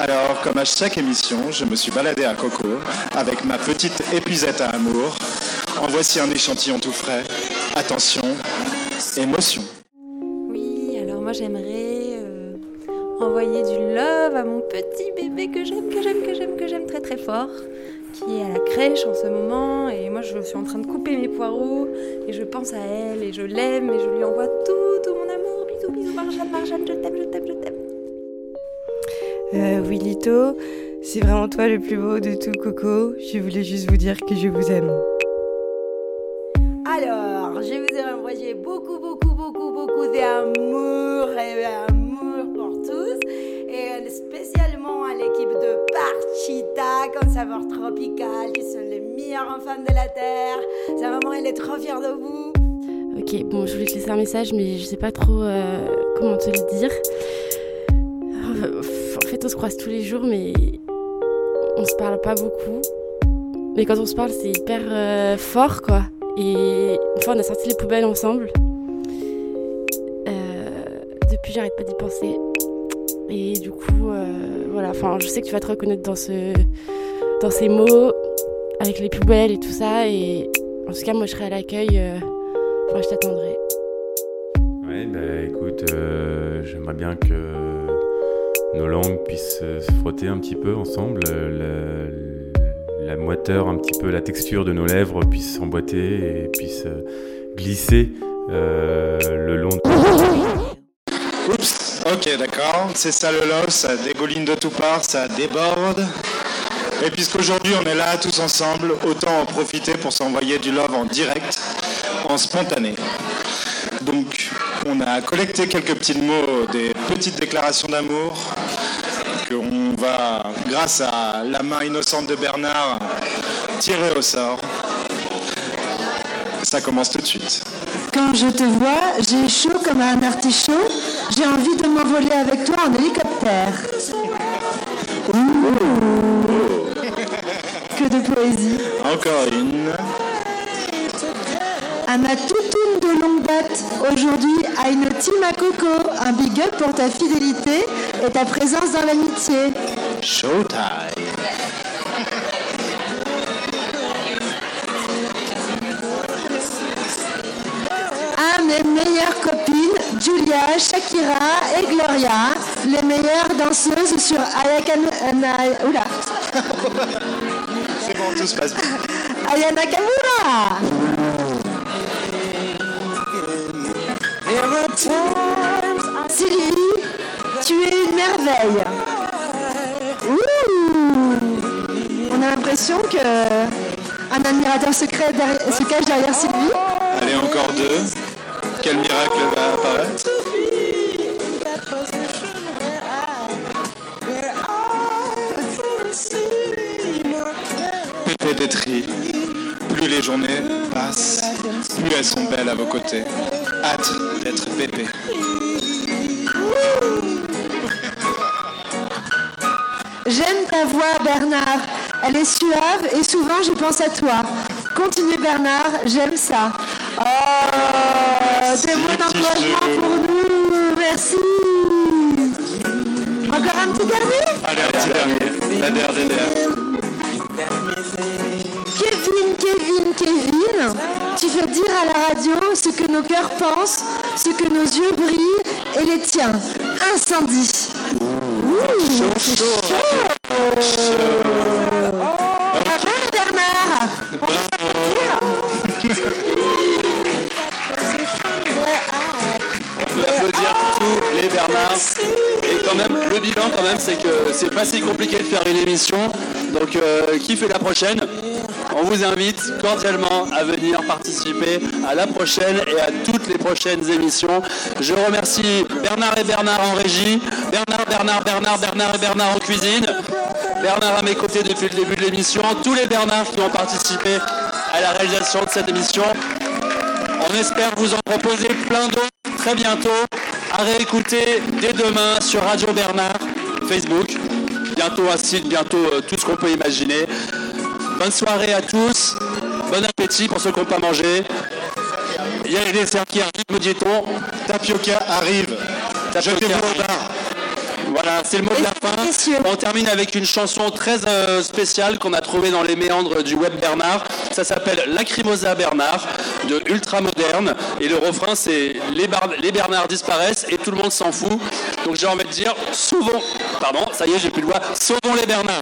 Alors, comme à chaque émission, je me suis baladé à Coco avec ma petite épuisette à amour. En voici un échantillon tout frais. Attention, émotion. Oui, alors moi j'aimerais envoyer du love à mon petit bébé que j'aime, que j'aime, que j'aime, que j'aime très très fort, qui est à la crèche en ce moment. Et moi je suis en train de couper mes poireaux et je pense à elle et je l'aime et je lui envoie tout, tout mon amour. Bisous, bisous, Marjane, Marjane, je t'aime, je t'aime, je t'aime. Euh, oui, Lito, c'est vraiment toi le plus beau de tout, Coco. Je voulais juste vous dire que je vous aime. Alors, je vous ai envoyé beaucoup, beaucoup, beaucoup, beaucoup d'amour Parchita, comme saveur tropicale, qui sont les meilleurs enfants de la Terre. Sa maman, elle est trop fière de vous. Ok, bon, je voulais te laisser un message, mais je sais pas trop euh, comment te le dire. Euh, En fait, on se croise tous les jours, mais on se parle pas beaucoup. Mais quand on se parle, c'est hyper euh, fort, quoi. Et une fois, on a sorti les poubelles ensemble. Depuis, j'arrête pas d'y penser. Et du coup, voilà. Enfin, je sais que tu vas te reconnaître dans ce, dans ces mots, avec les poubelles et tout ça. Et en tout cas, moi, je serai à l'accueil. euh, Enfin, je t'attendrai. Ouais, bah écoute, euh, j'aimerais bien que nos langues puissent euh, se frotter un petit peu ensemble, la, la moiteur, un petit peu la texture de nos lèvres puisse s'emboîter et puisse glisser euh, le long de... Oups, ok, d'accord. C'est ça le love, ça dégouline de tout part, ça déborde. Et puisqu'aujourd'hui on est là tous ensemble, autant en profiter pour s'envoyer du love en direct, en spontané. Donc, on a collecté quelques petits mots, des petites déclarations d'amour, qu'on va, grâce à la main innocente de Bernard, tirer au sort. Ça commence tout de suite. Quand je te vois, j'ai chaud comme un artichaut. J'ai envie de m'envoler avec toi en hélicoptère. Que de poésie. Encore une. À ma toutoune de longue date, aujourd'hui, à une team à coco, un big up pour ta fidélité et ta présence dans l'amitié. Showtime. À mes meilleures copines, Julia, Shakira et Gloria, les meilleures danseuses sur Ayakana... Ana- Oula. C'est bon, tout se passe bien. Aya Nakamura Sylvie, tu es une merveille. Ouh. On a l'impression que un admirateur secret derrière- se cache derrière Sylvie. Allez, encore deux. Quel miracle va apparaître Pépé Détri, plus les journées passent, plus elles sont belles à vos côtés. Hâte d'être Pépé. J'aime ta voix, Bernard. Elle est suave et souvent je pense à toi. Continuez Bernard, j'aime ça. Des mots d'encouragement pour nous. Merci. Encore un petit dernier Allez, un petit dernier. La dernière, dernière. Kevin, Kevin, Kevin, tu veux dire à la radio ce que nos cœurs pensent, ce que nos yeux brillent et les tiens. Incendie. Ouh, c'est chaud. Bravo, c'est que c'est pas si compliqué de faire une émission. Donc euh, fait la prochaine On vous invite cordialement à venir participer à la prochaine et à toutes les prochaines émissions. Je remercie Bernard et Bernard en régie, Bernard, Bernard, Bernard, Bernard et Bernard en cuisine, Bernard à mes côtés depuis le début de l'émission, tous les Bernards qui ont participé à la réalisation de cette émission. On espère vous en proposer plein d'autres très bientôt à réécouter dès demain sur Radio Bernard, Facebook. Bientôt un site, bientôt euh, tout ce qu'on peut imaginer. Bonne soirée à tous. Bon appétit pour ceux qui n'ont pas mangé. Il y a les desserts qui arrivent, me dit-on. Tapioca arrive. Tapioca arrive. Voilà, c'est le mot de la fin. On termine avec une chanson très euh, spéciale qu'on a trouvée dans les méandres du web Bernard. Ça s'appelle Lacrimosa Bernard de Ultra Moderne. Et le refrain, c'est les, Bar- les Bernards disparaissent et tout le monde s'en fout. Donc j'ai envie de dire, sauvons, pardon, ça y est, j'ai plus le voix, sauvons les Bernards.